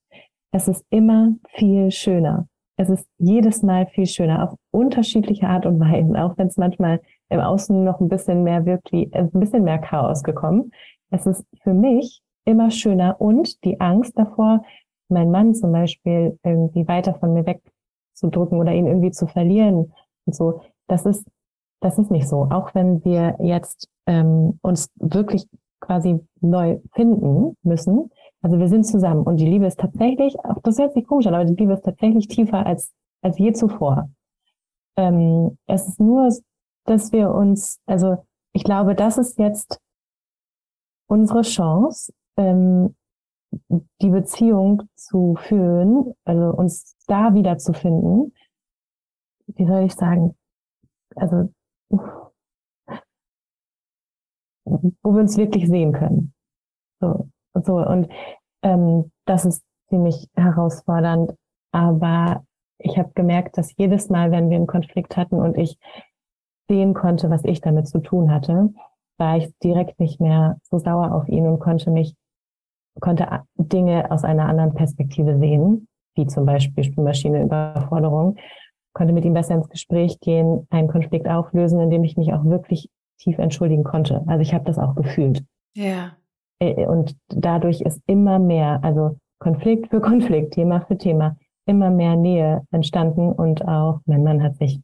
es ist immer viel schöner. Es ist jedes Mal viel schöner, auf unterschiedliche Art und Weise, auch wenn es manchmal im Außen noch ein bisschen mehr wirkt wie ein bisschen mehr Chaos gekommen. Es ist für mich immer schöner und die Angst davor, meinen Mann zum Beispiel irgendwie weiter von mir wegzudrücken oder ihn irgendwie zu verlieren und so, das ist, das ist nicht so. Auch wenn wir jetzt ähm, uns wirklich quasi neu finden müssen, also wir sind zusammen und die Liebe ist tatsächlich, auch das hört sich komisch an, aber die Liebe ist tatsächlich tiefer als, als je zuvor. Ähm, es ist nur, dass wir uns, also ich glaube, das ist jetzt unsere Chance, ähm, die Beziehung zu führen, also uns da wiederzufinden. Wie soll ich sagen? Also, wo wir uns wirklich sehen können. So, so, und ähm, das ist ziemlich herausfordernd. Aber ich habe gemerkt, dass jedes Mal, wenn wir einen Konflikt hatten und ich sehen konnte, was ich damit zu tun hatte, war ich direkt nicht mehr so sauer auf ihn und konnte mich, konnte Dinge aus einer anderen Perspektive sehen, wie zum Beispiel Spülmaschine Überforderung, konnte mit ihm besser ins Gespräch gehen, einen Konflikt auflösen, indem ich mich auch wirklich tief entschuldigen konnte. Also ich habe das auch gefühlt. Ja. Äh, und dadurch ist immer mehr, also Konflikt für Konflikt, Thema für Thema, immer mehr Nähe entstanden und auch mein Mann hat sich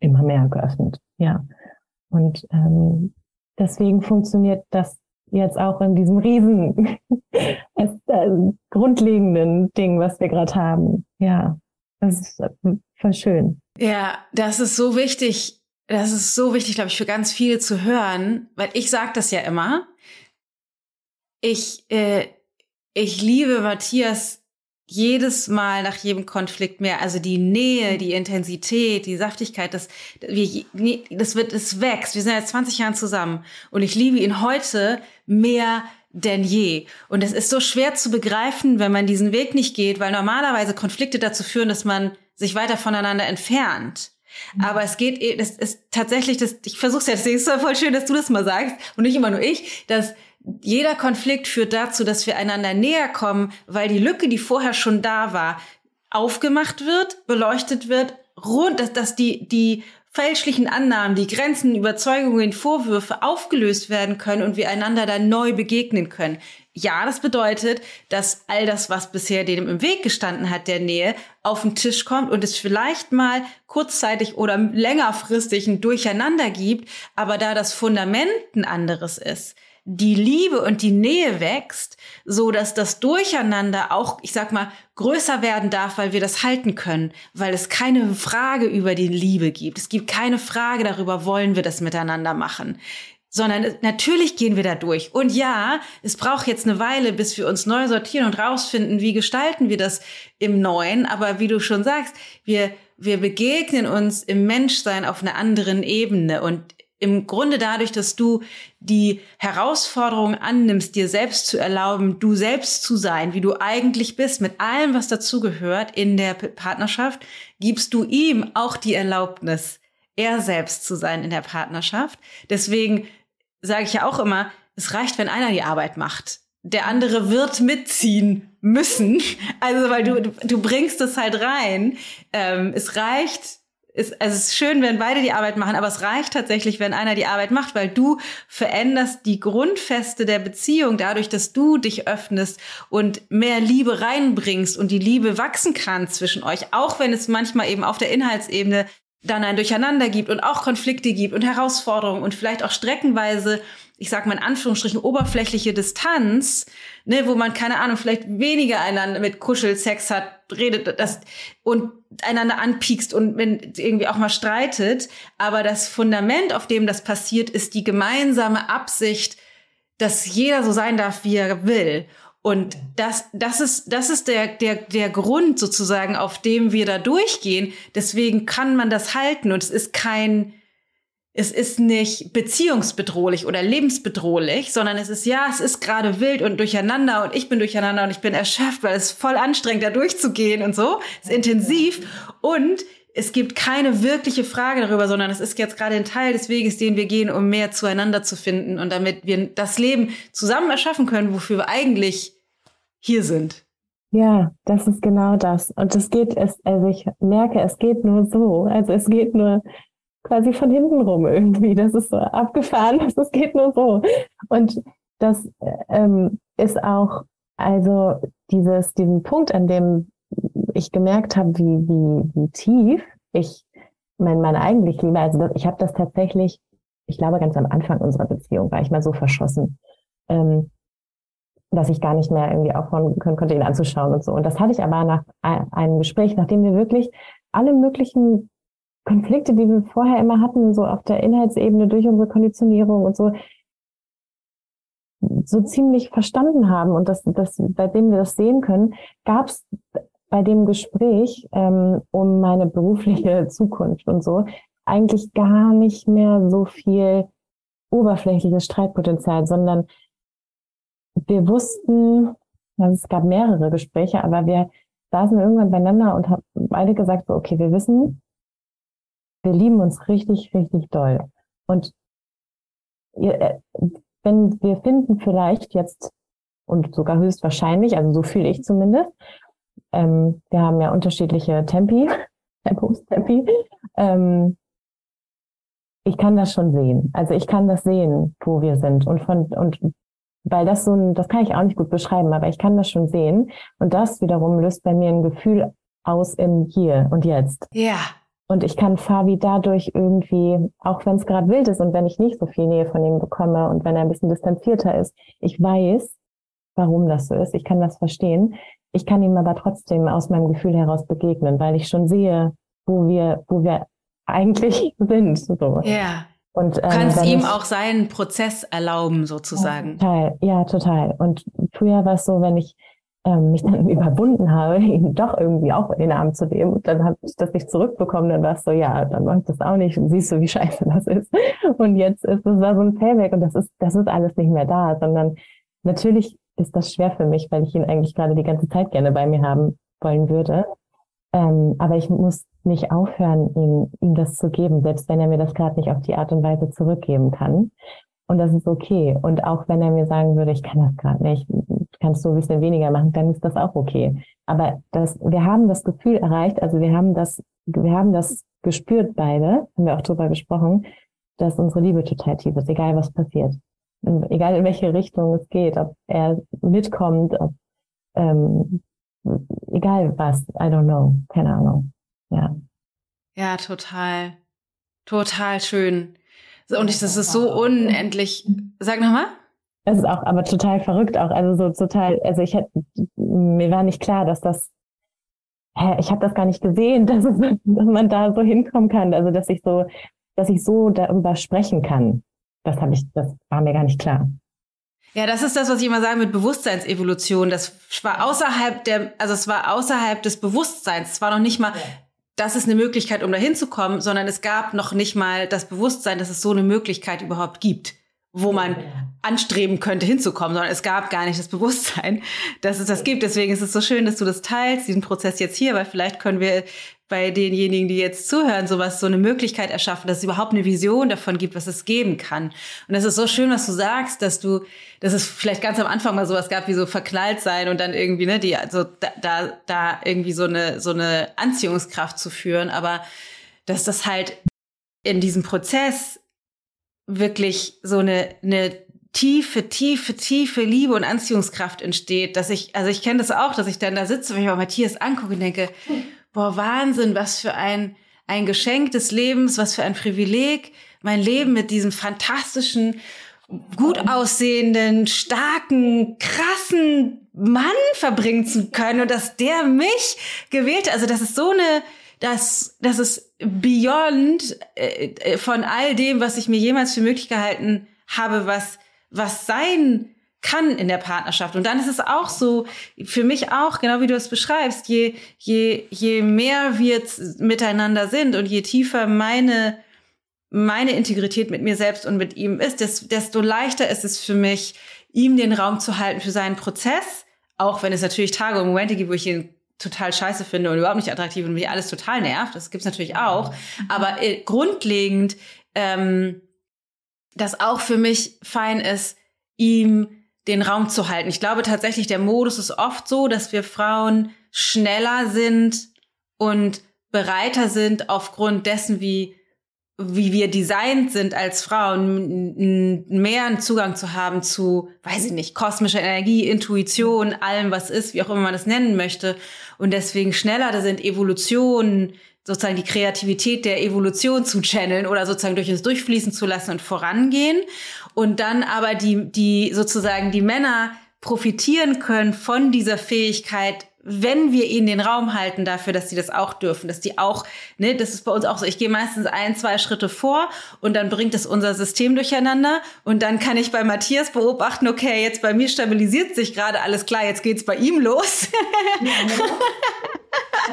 immer mehr geöffnet. Ja. Und ähm, deswegen funktioniert das jetzt auch in diesem riesen äh, grundlegenden Ding, was wir gerade haben. Ja, das ist äh, voll schön. Ja, das ist so wichtig. Das ist so wichtig, glaube ich, für ganz viele zu hören, weil ich sage das ja immer ich, äh, ich liebe Matthias jedes Mal nach jedem Konflikt mehr. Also die Nähe, die Intensität, die Saftigkeit, das, wir, das wird, es wächst. Wir sind jetzt 20 Jahre zusammen und ich liebe ihn heute mehr denn je. Und es ist so schwer zu begreifen, wenn man diesen Weg nicht geht, weil normalerweise Konflikte dazu führen, dass man sich weiter voneinander entfernt. Mhm. Aber es geht, es ist tatsächlich, das, ich versuche es jetzt, es ist voll schön, dass du das mal sagst und nicht immer nur ich, dass jeder Konflikt führt dazu, dass wir einander näher kommen, weil die Lücke, die vorher schon da war, aufgemacht wird, beleuchtet wird, rund, dass, dass die, die fälschlichen Annahmen, die Grenzen, Überzeugungen, Vorwürfe aufgelöst werden können und wir einander dann neu begegnen können. Ja, das bedeutet, dass all das, was bisher dem im Weg gestanden hat, der Nähe, auf den Tisch kommt und es vielleicht mal kurzzeitig oder längerfristig ein Durcheinander gibt, aber da das Fundament ein anderes ist, die Liebe und die Nähe wächst, so dass das Durcheinander auch, ich sag mal, größer werden darf, weil wir das halten können, weil es keine Frage über die Liebe gibt. Es gibt keine Frage darüber, wollen wir das miteinander machen sondern natürlich gehen wir da durch. Und ja, es braucht jetzt eine Weile, bis wir uns neu sortieren und rausfinden, wie gestalten wir das im Neuen. Aber wie du schon sagst, wir, wir begegnen uns im Menschsein auf einer anderen Ebene. Und im Grunde dadurch, dass du die Herausforderung annimmst, dir selbst zu erlauben, du selbst zu sein, wie du eigentlich bist, mit allem, was dazugehört in der Partnerschaft, gibst du ihm auch die Erlaubnis, er selbst zu sein in der Partnerschaft. Deswegen sage ich ja auch immer, es reicht, wenn einer die Arbeit macht. Der andere wird mitziehen müssen. Also, weil du, du bringst es halt rein. Ähm, es reicht, ist, also es ist schön, wenn beide die Arbeit machen, aber es reicht tatsächlich, wenn einer die Arbeit macht, weil du veränderst die Grundfeste der Beziehung dadurch, dass du dich öffnest und mehr Liebe reinbringst und die Liebe wachsen kann zwischen euch, auch wenn es manchmal eben auf der Inhaltsebene dann ein Durcheinander gibt und auch Konflikte gibt und Herausforderungen und vielleicht auch streckenweise, ich sag mal in Anführungsstrichen, oberflächliche Distanz, ne, wo man, keine Ahnung, vielleicht weniger einander mit Kuschelsex hat, redet das und einander anpiekst und wenn irgendwie auch mal streitet. Aber das Fundament, auf dem das passiert, ist die gemeinsame Absicht, dass jeder so sein darf, wie er will Und das, das ist, das ist der, der, der Grund sozusagen, auf dem wir da durchgehen. Deswegen kann man das halten und es ist kein, es ist nicht beziehungsbedrohlich oder lebensbedrohlich, sondern es ist, ja, es ist gerade wild und durcheinander und ich bin durcheinander und ich bin erschöpft, weil es voll anstrengend, da durchzugehen und so. Es ist intensiv und es gibt keine wirkliche Frage darüber, sondern es ist jetzt gerade ein Teil des Weges, den wir gehen, um mehr zueinander zu finden und damit wir das Leben zusammen erschaffen können, wofür wir eigentlich hier sind. Ja, das ist genau das. Und es geht, es, also ich merke, es geht nur so. Also es geht nur quasi von hinten rum irgendwie. Das ist so abgefahren, es geht nur so. Und das ähm, ist auch, also dieses, diesen Punkt, an dem ich gemerkt habe, wie, wie, wie tief ich mein, meine eigentlich liebe, also das, ich habe das tatsächlich, ich glaube ganz am Anfang unserer Beziehung war ich mal so verschossen. Ähm, dass ich gar nicht mehr irgendwie aufhören können konnte, ihn anzuschauen und so. Und das hatte ich aber nach einem Gespräch, nachdem wir wirklich alle möglichen Konflikte, die wir vorher immer hatten, so auf der Inhaltsebene durch unsere Konditionierung und so, so ziemlich verstanden haben und das, das, seitdem wir das sehen können, gab es bei dem Gespräch ähm, um meine berufliche Zukunft und so eigentlich gar nicht mehr so viel oberflächliches Streitpotenzial, sondern wir wussten, also es gab mehrere Gespräche, aber wir saßen irgendwann beieinander und haben beide gesagt, so, okay, wir wissen, wir lieben uns richtig, richtig doll. Und äh, wenn wir finden vielleicht jetzt und sogar höchstwahrscheinlich, also so fühle ich zumindest, ähm, wir haben ja unterschiedliche Tempi, Tempos, Tempi, ähm, ich kann das schon sehen. Also ich kann das sehen, wo wir sind und von und weil das so ein, das kann ich auch nicht gut beschreiben, aber ich kann das schon sehen. Und das wiederum löst bei mir ein Gefühl aus im Hier und Jetzt. Ja. Und ich kann Fabi dadurch irgendwie, auch wenn es gerade wild ist und wenn ich nicht so viel Nähe von ihm bekomme und wenn er ein bisschen distanzierter ist, ich weiß, warum das so ist. Ich kann das verstehen. Ich kann ihm aber trotzdem aus meinem Gefühl heraus begegnen, weil ich schon sehe, wo wir, wo wir eigentlich sind. So. Ja. Und, ähm, kannst ihm ich, auch seinen Prozess erlauben, sozusagen. Ja, total, ja, total. Und früher war es so, wenn ich ähm, mich dann überwunden habe, ihn doch irgendwie auch in den Arm zu nehmen und dann habe ich das nicht zurückbekommen, dann war es so, ja, dann mache ich das auch nicht und siehst du, wie scheiße das ist. Und jetzt ist es so ein Payback und das ist, das ist alles nicht mehr da, sondern natürlich ist das schwer für mich, weil ich ihn eigentlich gerade die ganze Zeit gerne bei mir haben wollen würde. Ähm, aber ich muss nicht aufhören, ihm, ihm das zu geben, selbst wenn er mir das gerade nicht auf die Art und Weise zurückgeben kann. Und das ist okay. Und auch wenn er mir sagen würde, ich kann das gerade nicht, kannst du ein bisschen weniger machen, dann ist das auch okay. Aber das, wir haben das Gefühl erreicht, also wir haben das, wir haben das gespürt beide, haben wir auch drüber gesprochen, dass unsere Liebe total tief ist, egal was passiert. Egal in welche Richtung es geht, ob er mitkommt, ob ähm, egal was, I don't know, keine Ahnung. Ja. Ja, total. Total schön. Und ich, das ist so unendlich. Sag nochmal. Es ist auch, aber total verrückt auch. Also so total, also ich hätte, mir war nicht klar, dass das, hä, ich habe das gar nicht gesehen, dass, es, dass man da so hinkommen kann. Also dass ich so, dass ich so darüber sprechen kann. Das habe ich, das war mir gar nicht klar. Ja, das ist das, was ich immer sage mit Bewusstseinsevolution. Das war außerhalb der, also es war außerhalb des Bewusstseins. Es war noch nicht mal, ja. Das ist eine Möglichkeit, um da hinzukommen, sondern es gab noch nicht mal das Bewusstsein, dass es so eine Möglichkeit überhaupt gibt, wo man anstreben könnte, hinzukommen, sondern es gab gar nicht das Bewusstsein, dass es das gibt. Deswegen ist es so schön, dass du das teilst, diesen Prozess jetzt hier, weil vielleicht können wir bei denjenigen, die jetzt zuhören, sowas, so eine Möglichkeit erschaffen, dass es überhaupt eine Vision davon gibt, was es geben kann. Und das ist so schön, was du sagst, dass du, dass es vielleicht ganz am Anfang mal sowas gab, wie so verknallt sein und dann irgendwie, ne, die, also da, da, da irgendwie so eine, so eine Anziehungskraft zu führen, aber dass das halt in diesem Prozess wirklich so eine, eine tiefe, tiefe, tiefe Liebe und Anziehungskraft entsteht, dass ich, also ich kenne das auch, dass ich dann da sitze, wenn ich mal Matthias angucke und denke, boah, Wahnsinn, was für ein, ein Geschenk des Lebens, was für ein Privileg, mein Leben mit diesem fantastischen, gut aussehenden, starken, krassen Mann verbringen zu können und dass der mich gewählt hat. Also das ist so eine, das, das ist beyond äh, äh, von all dem, was ich mir jemals für möglich gehalten habe, was, was sein kann in der Partnerschaft. Und dann ist es auch so, für mich auch, genau wie du es beschreibst, je, je, je mehr wir miteinander sind und je tiefer meine, meine Integrität mit mir selbst und mit ihm ist, desto leichter ist es für mich, ihm den Raum zu halten für seinen Prozess, auch wenn es natürlich Tage und Momente gibt, wo ich ihn total scheiße finde und überhaupt nicht attraktiv und mich alles total nervt. Das gibt's natürlich auch. Aber äh, grundlegend, ähm, dass auch für mich fein ist, ihm den Raum zu halten. Ich glaube tatsächlich, der Modus ist oft so, dass wir Frauen schneller sind und bereiter sind aufgrund dessen, wie wie wir designt sind als Frauen, mehr einen Zugang zu haben zu, weiß ich nicht, kosmischer Energie, Intuition, allem, was ist, wie auch immer man das nennen möchte. Und deswegen schneller da sind Evolution, sozusagen die Kreativität der Evolution zu channeln oder sozusagen durch uns durchfließen zu lassen und vorangehen. Und dann aber die, die sozusagen die Männer profitieren können von dieser Fähigkeit, wenn wir ihnen den Raum halten dafür, dass sie das auch dürfen, dass die auch, ne, das ist bei uns auch so, ich gehe meistens ein, zwei Schritte vor und dann bringt es unser System durcheinander und dann kann ich bei Matthias beobachten, okay, jetzt bei mir stabilisiert sich gerade alles klar, jetzt geht's bei ihm los. Ja, genau.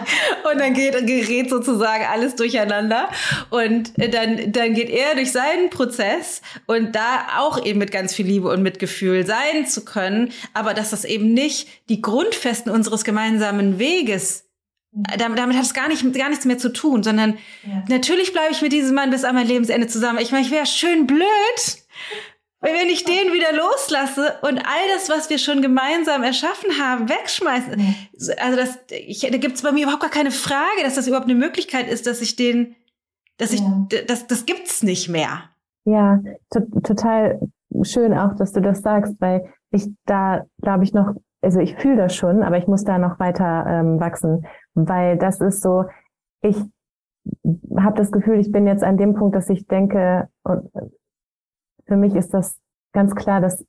und dann geht, gerät sozusagen alles durcheinander. Und dann, dann geht er durch seinen Prozess und da auch eben mit ganz viel Liebe und Mitgefühl sein zu können, aber dass das eben nicht die Grundfesten unseres gemeinsamen Weges damit, damit hat es gar, nicht, gar nichts mehr zu tun, sondern ja. natürlich bleibe ich mit diesem Mann bis an mein Lebensende zusammen. Ich meine, ich wäre schön blöd, wenn ich den wieder loslasse und all das, was wir schon gemeinsam erschaffen haben, wegschmeißen. Also das, ich, da gibt es bei mir überhaupt gar keine Frage, dass das überhaupt eine Möglichkeit ist, dass ich den, dass ich, ja. das, das gibt's nicht mehr. Ja, total schön auch, dass du das sagst, weil ich da, glaube ich, noch, also ich fühle das schon, aber ich muss da noch weiter ähm, wachsen, weil das ist so, ich habe das Gefühl, ich bin jetzt an dem Punkt, dass ich denke, für mich ist das ganz klar, dass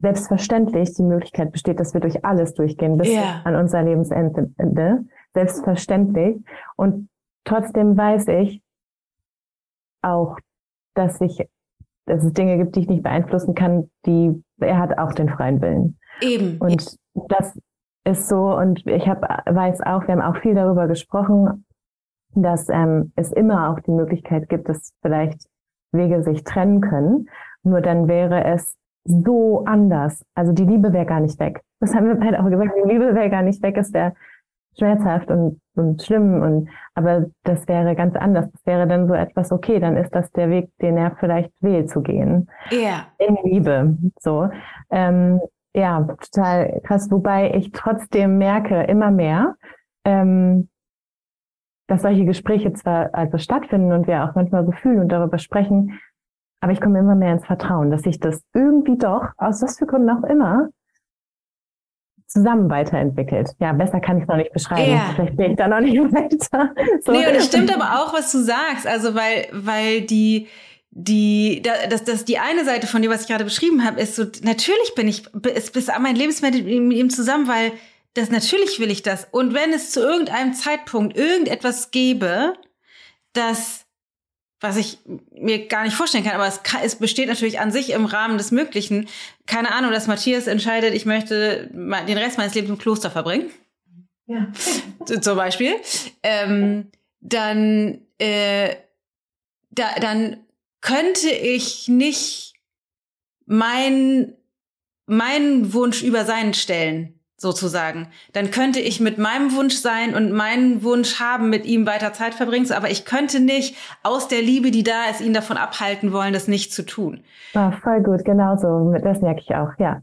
selbstverständlich die Möglichkeit besteht, dass wir durch alles durchgehen bis yeah. an unser Lebensende. Selbstverständlich. Und trotzdem weiß ich auch, dass ich, dass es Dinge gibt, die ich nicht beeinflussen kann, die, er hat auch den freien Willen. Eben. Und das ist so, und ich hab, weiß auch, wir haben auch viel darüber gesprochen, dass ähm, es immer auch die Möglichkeit gibt, dass vielleicht Wege sich trennen können. Nur dann wäre es so anders. Also die Liebe wäre gar nicht weg. Das haben wir beide auch gesagt. Die Liebe wäre gar nicht weg. Es wäre schmerzhaft und, und schlimm. Und aber das wäre ganz anders. Das wäre dann so etwas, okay, dann ist das der Weg, den er vielleicht will zu gehen. Ja. In Liebe. So. Ähm, ja, total krass. Wobei ich trotzdem merke, immer mehr, ähm, dass solche Gespräche zwar also stattfinden und wir auch manchmal so fühlen und darüber sprechen, aber ich komme immer mehr ins Vertrauen, dass sich das irgendwie doch, aus was für Gründen auch immer, zusammen weiterentwickelt. Ja, besser kann ich es noch nicht beschreiben. Ja. Vielleicht bin ich da noch nicht weiter. So. Nee, und es stimmt aber auch, was du sagst. Also, weil, weil die, die, das, das, die eine Seite von dir, was ich gerade beschrieben habe, ist so, natürlich bin ich bis, bis an mein Lebensmittel mit ihm zusammen, weil das natürlich will ich das. Und wenn es zu irgendeinem Zeitpunkt irgendetwas gäbe, das, was ich mir gar nicht vorstellen kann, aber es, kann, es besteht natürlich an sich im Rahmen des Möglichen. Keine Ahnung, dass Matthias entscheidet, ich möchte den Rest meines Lebens im Kloster verbringen. Ja. Zum Beispiel. Ähm, dann, äh, da, dann könnte ich nicht mein, meinen Wunsch über seinen stellen sozusagen. Dann könnte ich mit meinem Wunsch sein und meinen Wunsch haben, mit ihm weiter Zeit verbringen, aber ich könnte nicht aus der Liebe, die da ist, ihn davon abhalten wollen, das nicht zu tun. Ah, voll gut, genau so. Das merke ich auch, ja.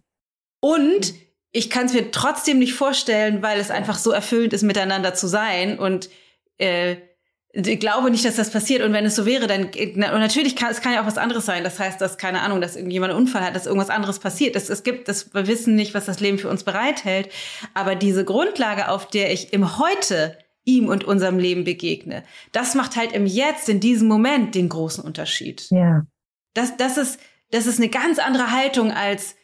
Und ich kann es mir trotzdem nicht vorstellen, weil es einfach so erfüllend ist, miteinander zu sein und äh, ich glaube nicht, dass das passiert. Und wenn es so wäre, dann und natürlich kann es kann ja auch was anderes sein. Das heißt, dass keine Ahnung, dass irgendjemand einen Unfall hat, dass irgendwas anderes passiert. Das, es gibt, das, wir wissen nicht, was das Leben für uns bereithält. Aber diese Grundlage, auf der ich im Heute ihm und unserem Leben begegne, das macht halt im Jetzt, in diesem Moment, den großen Unterschied. Ja. Das, das ist, das ist eine ganz andere Haltung als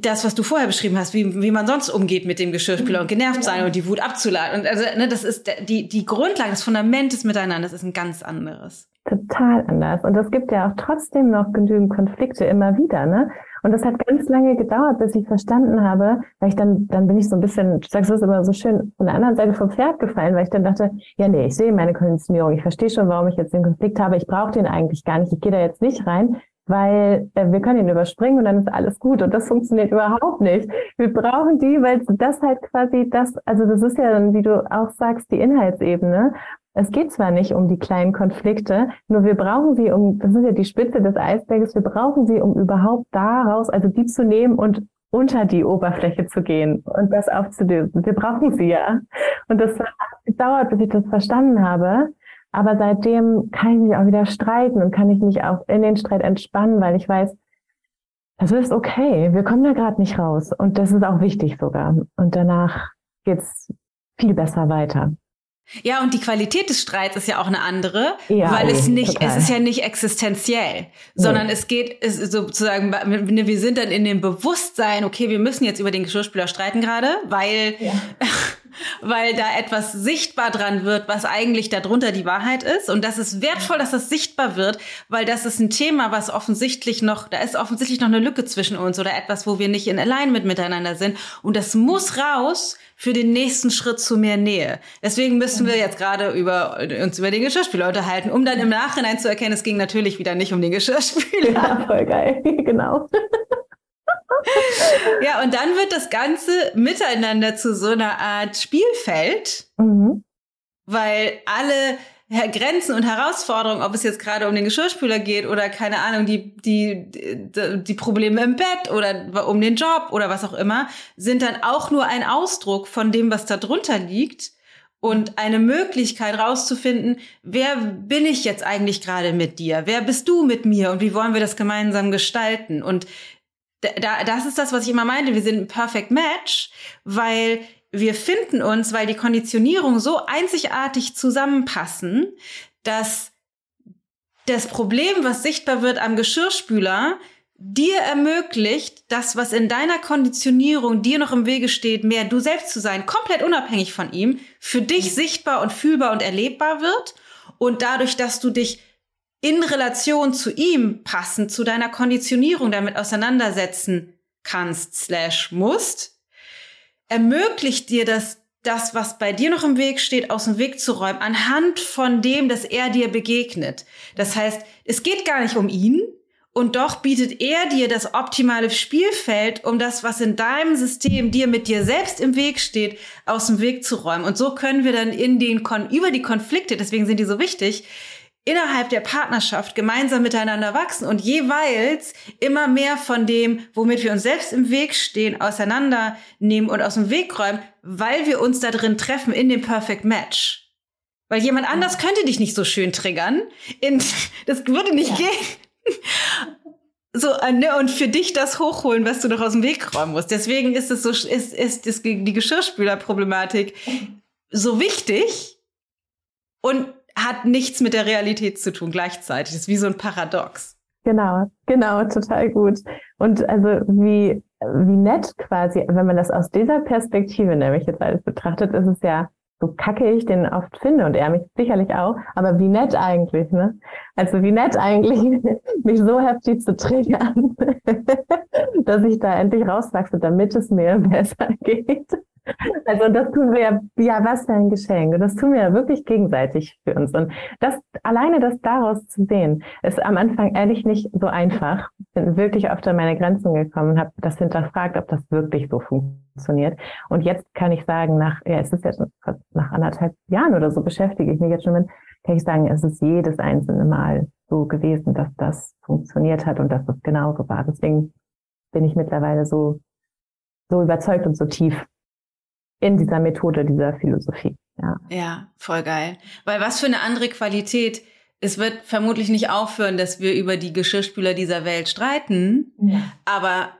das, was du vorher beschrieben hast, wie, wie man sonst umgeht mit dem Geschirrspüler und genervt sein und die Wut abzuladen. Und also, ne, das ist die, die Grundlage, das Fundament des Miteinanders ist ein ganz anderes. Total anders. Und es gibt ja auch trotzdem noch genügend Konflikte immer wieder, ne? Und das hat ganz lange gedauert, bis ich verstanden habe, weil ich dann, dann bin ich so ein bisschen, du sagst das immer so schön, von der anderen Seite vom Pferd gefallen, weil ich dann dachte, ja, nee, ich sehe meine Konditionierung, ich verstehe schon, warum ich jetzt den Konflikt habe, ich brauche den eigentlich gar nicht, ich gehe da jetzt nicht rein, weil äh, wir können ihn überspringen und dann ist alles gut und das funktioniert überhaupt nicht. Wir brauchen die, weil das halt quasi das, also das ist ja dann, wie du auch sagst, die Inhaltsebene. Es geht zwar nicht um die kleinen Konflikte, nur wir brauchen sie, um, das ist ja die Spitze des Eisberges, wir brauchen sie, um überhaupt daraus, also die zu nehmen und unter die Oberfläche zu gehen und das aufzulösen. Wir brauchen sie ja. Und das hat gedauert, bis ich das verstanden habe. Aber seitdem kann ich mich auch wieder streiten und kann ich mich auch in den Streit entspannen, weil ich weiß, das ist okay. Wir kommen da gerade nicht raus. Und das ist auch wichtig sogar. Und danach geht's viel besser weiter. Ja, und die Qualität des Streits ist ja auch eine andere, ja, weil es nicht, total. es ist ja nicht existenziell, sondern nee. es geht es sozusagen, wir sind dann in dem Bewusstsein, okay, wir müssen jetzt über den Geschirrspüler streiten gerade, weil, ja. weil da etwas sichtbar dran wird, was eigentlich darunter die Wahrheit ist. Und das ist wertvoll, dass das sichtbar wird, weil das ist ein Thema, was offensichtlich noch, da ist offensichtlich noch eine Lücke zwischen uns oder etwas, wo wir nicht in Alignment miteinander sind. Und das muss raus, für den nächsten Schritt zu mehr Nähe. Deswegen müssen wir jetzt gerade über, uns über den Geschirrspüler unterhalten, um dann im Nachhinein zu erkennen, es ging natürlich wieder nicht um den Geschirrspüler. Ja, voll geil, genau. Ja, und dann wird das Ganze miteinander zu so einer Art Spielfeld, mhm. weil alle Grenzen und Herausforderungen, ob es jetzt gerade um den Geschirrspüler geht oder keine Ahnung, die, die, die, Probleme im Bett oder um den Job oder was auch immer, sind dann auch nur ein Ausdruck von dem, was da drunter liegt und eine Möglichkeit rauszufinden, wer bin ich jetzt eigentlich gerade mit dir? Wer bist du mit mir und wie wollen wir das gemeinsam gestalten? Und da, das ist das, was ich immer meinte. Wir sind ein Perfect Match, weil wir finden uns, weil die Konditionierung so einzigartig zusammenpassen, dass das Problem, was sichtbar wird am Geschirrspüler, dir ermöglicht, das, was in deiner Konditionierung dir noch im Wege steht, mehr du selbst zu sein, komplett unabhängig von ihm, für dich sichtbar und fühlbar und erlebbar wird. Und dadurch, dass du dich in Relation zu ihm passend zu deiner Konditionierung damit auseinandersetzen kannst, slash musst, ermöglicht dir das, das, was bei dir noch im Weg steht, aus dem Weg zu räumen, anhand von dem, dass er dir begegnet. Das heißt, es geht gar nicht um ihn, und doch bietet er dir das optimale Spielfeld, um das, was in deinem System dir mit dir selbst im Weg steht, aus dem Weg zu räumen. Und so können wir dann in den Kon über die Konflikte, deswegen sind die so wichtig, innerhalb der Partnerschaft gemeinsam miteinander wachsen und jeweils immer mehr von dem, womit wir uns selbst im Weg stehen, auseinandernehmen und aus dem Weg räumen, weil wir uns da drin treffen in dem Perfect Match. Weil jemand anders könnte dich nicht so schön triggern. In, das würde nicht ja. gehen. So, äh, ne, und für dich das hochholen, was du noch aus dem Weg räumen musst. Deswegen ist es so, ist, ist, ist die Geschirrspülerproblematik so wichtig. Und hat nichts mit der Realität zu tun gleichzeitig. Das ist wie so ein Paradox. Genau, genau, total gut. Und also wie, wie nett quasi, wenn man das aus dieser Perspektive nämlich jetzt alles betrachtet, ist es ja, so kacke ich den oft finde und er mich sicherlich auch, aber wie nett eigentlich, ne? Also wie nett eigentlich, mich so heftig zu triggern, dass ich da endlich rauswachse, damit es mir besser geht. Also das tun wir ja, ja, was für ein Geschenk. Und das tun wir ja wirklich gegenseitig für uns. Und das, alleine das daraus zu sehen, ist am Anfang ehrlich nicht so einfach. Bin wirklich oft an meine Grenzen gekommen und habe das hinterfragt, ob das wirklich so funktioniert. Und jetzt kann ich sagen, nach, ja, es ist jetzt nach anderthalb Jahren oder so beschäftige ich mich jetzt schon mit, kann ich sagen, es ist jedes einzelne Mal so gewesen, dass das funktioniert hat und dass das genauso war. Deswegen bin ich mittlerweile so, so überzeugt und so tief in dieser Methode, dieser Philosophie. Ja. ja, voll geil. Weil was für eine andere Qualität. Es wird vermutlich nicht aufhören, dass wir über die Geschirrspüler dieser Welt streiten. Ja. Aber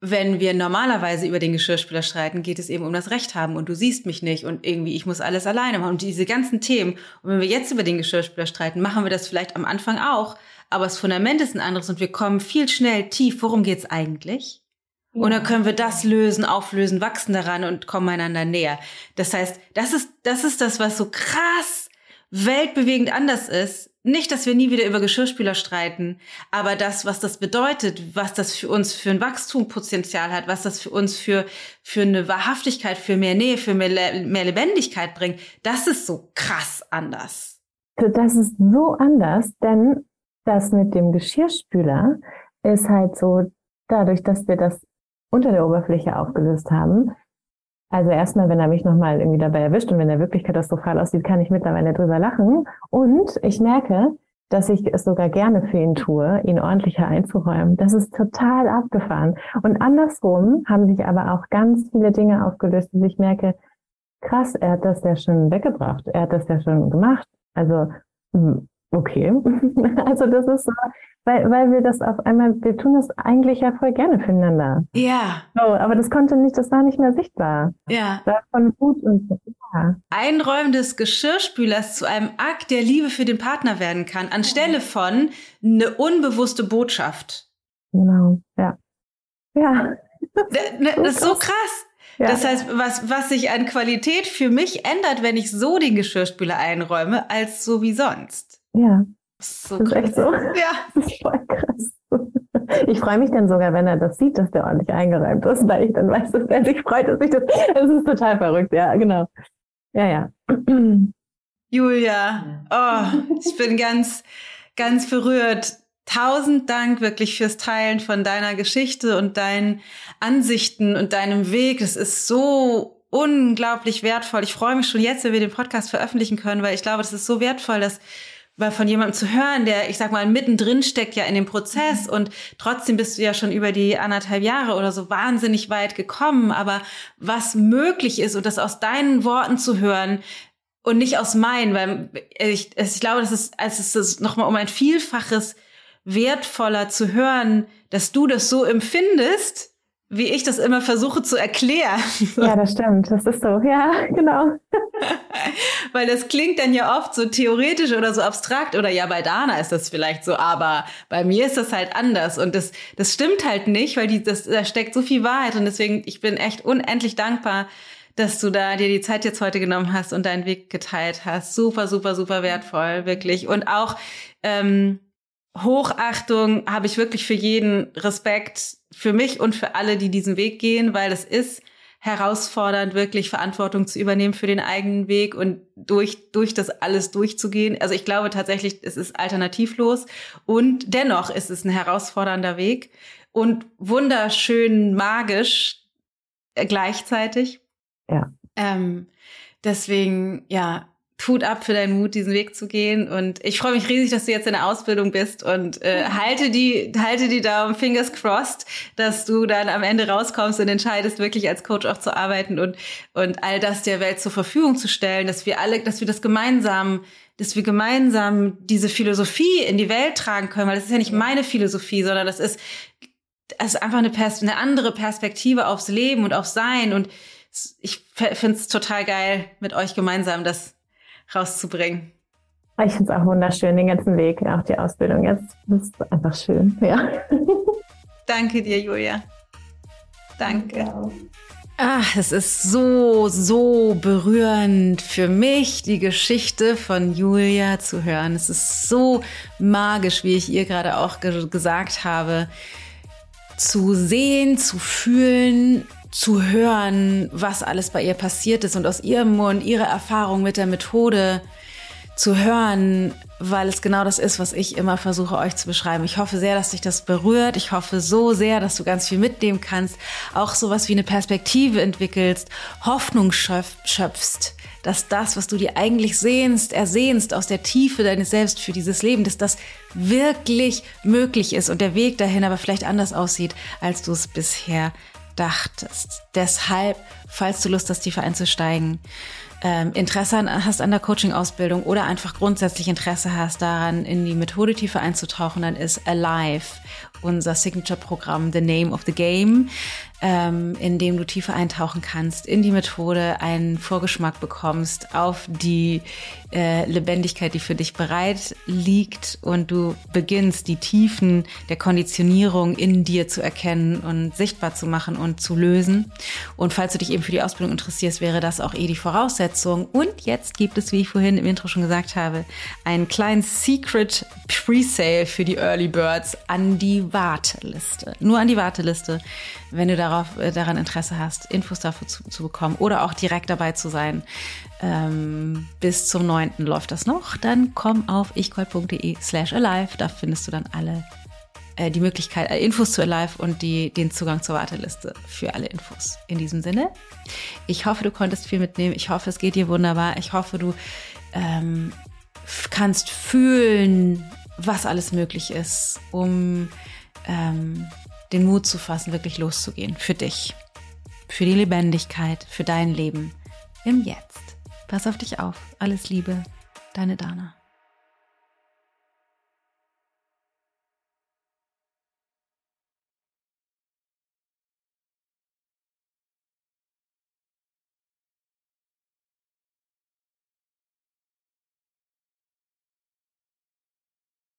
wenn wir normalerweise über den Geschirrspüler streiten, geht es eben um das Recht haben und du siehst mich nicht und irgendwie ich muss alles alleine machen und diese ganzen Themen. Und wenn wir jetzt über den Geschirrspüler streiten, machen wir das vielleicht am Anfang auch, aber das Fundament ist ein anderes und wir kommen viel schnell tief. Worum geht's eigentlich? Und dann können wir das lösen, auflösen, wachsen daran und kommen einander näher. Das heißt, das ist, das ist das, was so krass weltbewegend anders ist. Nicht, dass wir nie wieder über Geschirrspüler streiten, aber das, was das bedeutet, was das für uns für ein Wachstumpotenzial hat, was das für uns für, für eine Wahrhaftigkeit, für mehr Nähe, für mehr, mehr Lebendigkeit bringt, das ist so krass anders. Das ist so anders, denn das mit dem Geschirrspüler ist halt so, dadurch, dass wir das unter der Oberfläche aufgelöst haben, also erstmal, wenn er mich nochmal irgendwie dabei erwischt und wenn er wirklich katastrophal aussieht, kann ich mittlerweile drüber lachen. Und ich merke, dass ich es sogar gerne für ihn tue, ihn ordentlicher einzuräumen. Das ist total abgefahren. Und andersrum haben sich aber auch ganz viele Dinge aufgelöst, dass ich merke, krass, er hat das ja schon weggebracht. Er hat das ja schon gemacht. Also, hm, okay. also das ist so, weil, weil wir das auf einmal, wir tun das eigentlich ja voll gerne füreinander. Ja. So, aber das konnte nicht, das war nicht mehr sichtbar. Ja. Das war von gut und ja. Einräumen des Geschirrspülers zu einem Akt der Liebe für den Partner werden kann, anstelle von eine unbewusste Botschaft. Genau, ja. Ja. Ne, das ist so krass. Ja. Das heißt, was, was sich an Qualität für mich ändert, wenn ich so den Geschirrspüler einräume, als so wie sonst. Ja. So das ist echt so. Ja. Das ist voll krass. Ich freue mich dann sogar, wenn er das sieht, dass der ordentlich eingeräumt ist, weil ich dann weiß, dass er sich freut, dass ich das. Das ist total verrückt, ja, genau. Ja, ja. Julia, oh, ich bin ganz, ganz berührt. Tausend Dank wirklich fürs Teilen von deiner Geschichte und deinen Ansichten und deinem Weg. Es ist so unglaublich wertvoll. Ich freue mich schon jetzt, wenn wir den Podcast veröffentlichen können, weil ich glaube, das ist so wertvoll, dass mal von jemandem zu hören, der, ich sag mal, mittendrin steckt ja in dem Prozess mhm. und trotzdem bist du ja schon über die anderthalb Jahre oder so wahnsinnig weit gekommen, aber was möglich ist und das aus deinen Worten zu hören, und nicht aus meinen, weil ich, ich glaube, das ist, es ist nochmal um ein Vielfaches wertvoller zu hören, dass du das so empfindest, wie ich das immer versuche zu erklären. Ja, das stimmt. Das ist so. Ja, genau. Weil das klingt dann ja oft so theoretisch oder so abstrakt oder ja, bei Dana ist das vielleicht so, aber bei mir ist das halt anders und das, das stimmt halt nicht, weil die, das, da steckt so viel Wahrheit und deswegen, ich bin echt unendlich dankbar, dass du da dir die Zeit jetzt heute genommen hast und deinen Weg geteilt hast. Super, super, super wertvoll, wirklich. Und auch, ähm, Hochachtung habe ich wirklich für jeden Respekt, für mich und für alle, die diesen Weg gehen, weil es ist herausfordernd, wirklich Verantwortung zu übernehmen für den eigenen Weg und durch, durch das alles durchzugehen. Also ich glaube tatsächlich, es ist alternativlos und dennoch ist es ein herausfordernder Weg und wunderschön magisch gleichzeitig. Ja. Ähm, deswegen, ja, tut ab für deinen Mut, diesen Weg zu gehen. Und ich freue mich riesig, dass du jetzt in der Ausbildung bist und äh, halte die, halte die Daumen, fingers crossed, dass du dann am Ende rauskommst und entscheidest, wirklich als Coach auch zu arbeiten und, und all das der Welt zur Verfügung zu stellen, dass wir alle, dass wir das gemeinsam dass wir gemeinsam diese Philosophie in die Welt tragen können, weil das ist ja nicht meine Philosophie, sondern das ist, das ist einfach eine, Pers eine andere Perspektive aufs Leben und aufs Sein. Und ich finde es total geil, mit euch gemeinsam das rauszubringen. Ich finde es auch wunderschön, den ganzen Weg, auch die Ausbildung jetzt. Das ist einfach schön, ja. Danke dir, Julia. Danke. Ach, es ist so, so berührend für mich, die Geschichte von Julia zu hören. Es ist so magisch, wie ich ihr gerade auch ge gesagt habe, zu sehen, zu fühlen, zu hören, was alles bei ihr passiert ist und aus ihrem Mund ihre Erfahrung mit der Methode zu hören, weil es genau das ist, was ich immer versuche euch zu beschreiben. Ich hoffe sehr, dass dich das berührt. Ich hoffe so sehr, dass du ganz viel mitnehmen kannst, auch sowas wie eine Perspektive entwickelst, Hoffnung schöpfst, dass das, was du dir eigentlich sehnst, ersehnst aus der Tiefe deines Selbst für dieses Leben, dass das wirklich möglich ist und der Weg dahin aber vielleicht anders aussieht, als du es bisher dachtest. Deshalb, falls du Lust hast, tiefer einzusteigen, ähm, Interesse hast an der Coaching-Ausbildung oder einfach grundsätzlich Interesse hast daran, in die Methode tiefer einzutauchen, dann ist Alive unser Signature-Programm The Name of the Game, ähm, in dem du tiefer eintauchen kannst in die Methode, einen Vorgeschmack bekommst auf die äh, Lebendigkeit, die für dich bereit liegt und du beginnst, die Tiefen der Konditionierung in dir zu erkennen und sichtbar zu machen und zu lösen. Und falls du dich eben für die Ausbildung interessierst, wäre das auch eh die Voraussetzung. Und jetzt gibt es, wie ich vorhin im Intro schon gesagt habe, einen kleinen Secret Presale für die Early Birds an die Warteliste. Nur an die Warteliste, wenn du darauf, äh, daran Interesse hast, Infos dafür zu, zu bekommen oder auch direkt dabei zu sein. Ähm, bis zum 9. läuft das noch. Dann komm auf ichgold.de slash alive. Da findest du dann alle äh, die Möglichkeit, äh, Infos zu Alive und die, den Zugang zur Warteliste für alle Infos. In diesem Sinne, ich hoffe, du konntest viel mitnehmen. Ich hoffe, es geht dir wunderbar. Ich hoffe, du ähm, kannst fühlen, was alles möglich ist, um ähm, den Mut zu fassen, wirklich loszugehen. Für dich, für die Lebendigkeit, für dein Leben im Jetzt. Pass auf dich auf. Alles Liebe, deine Dana.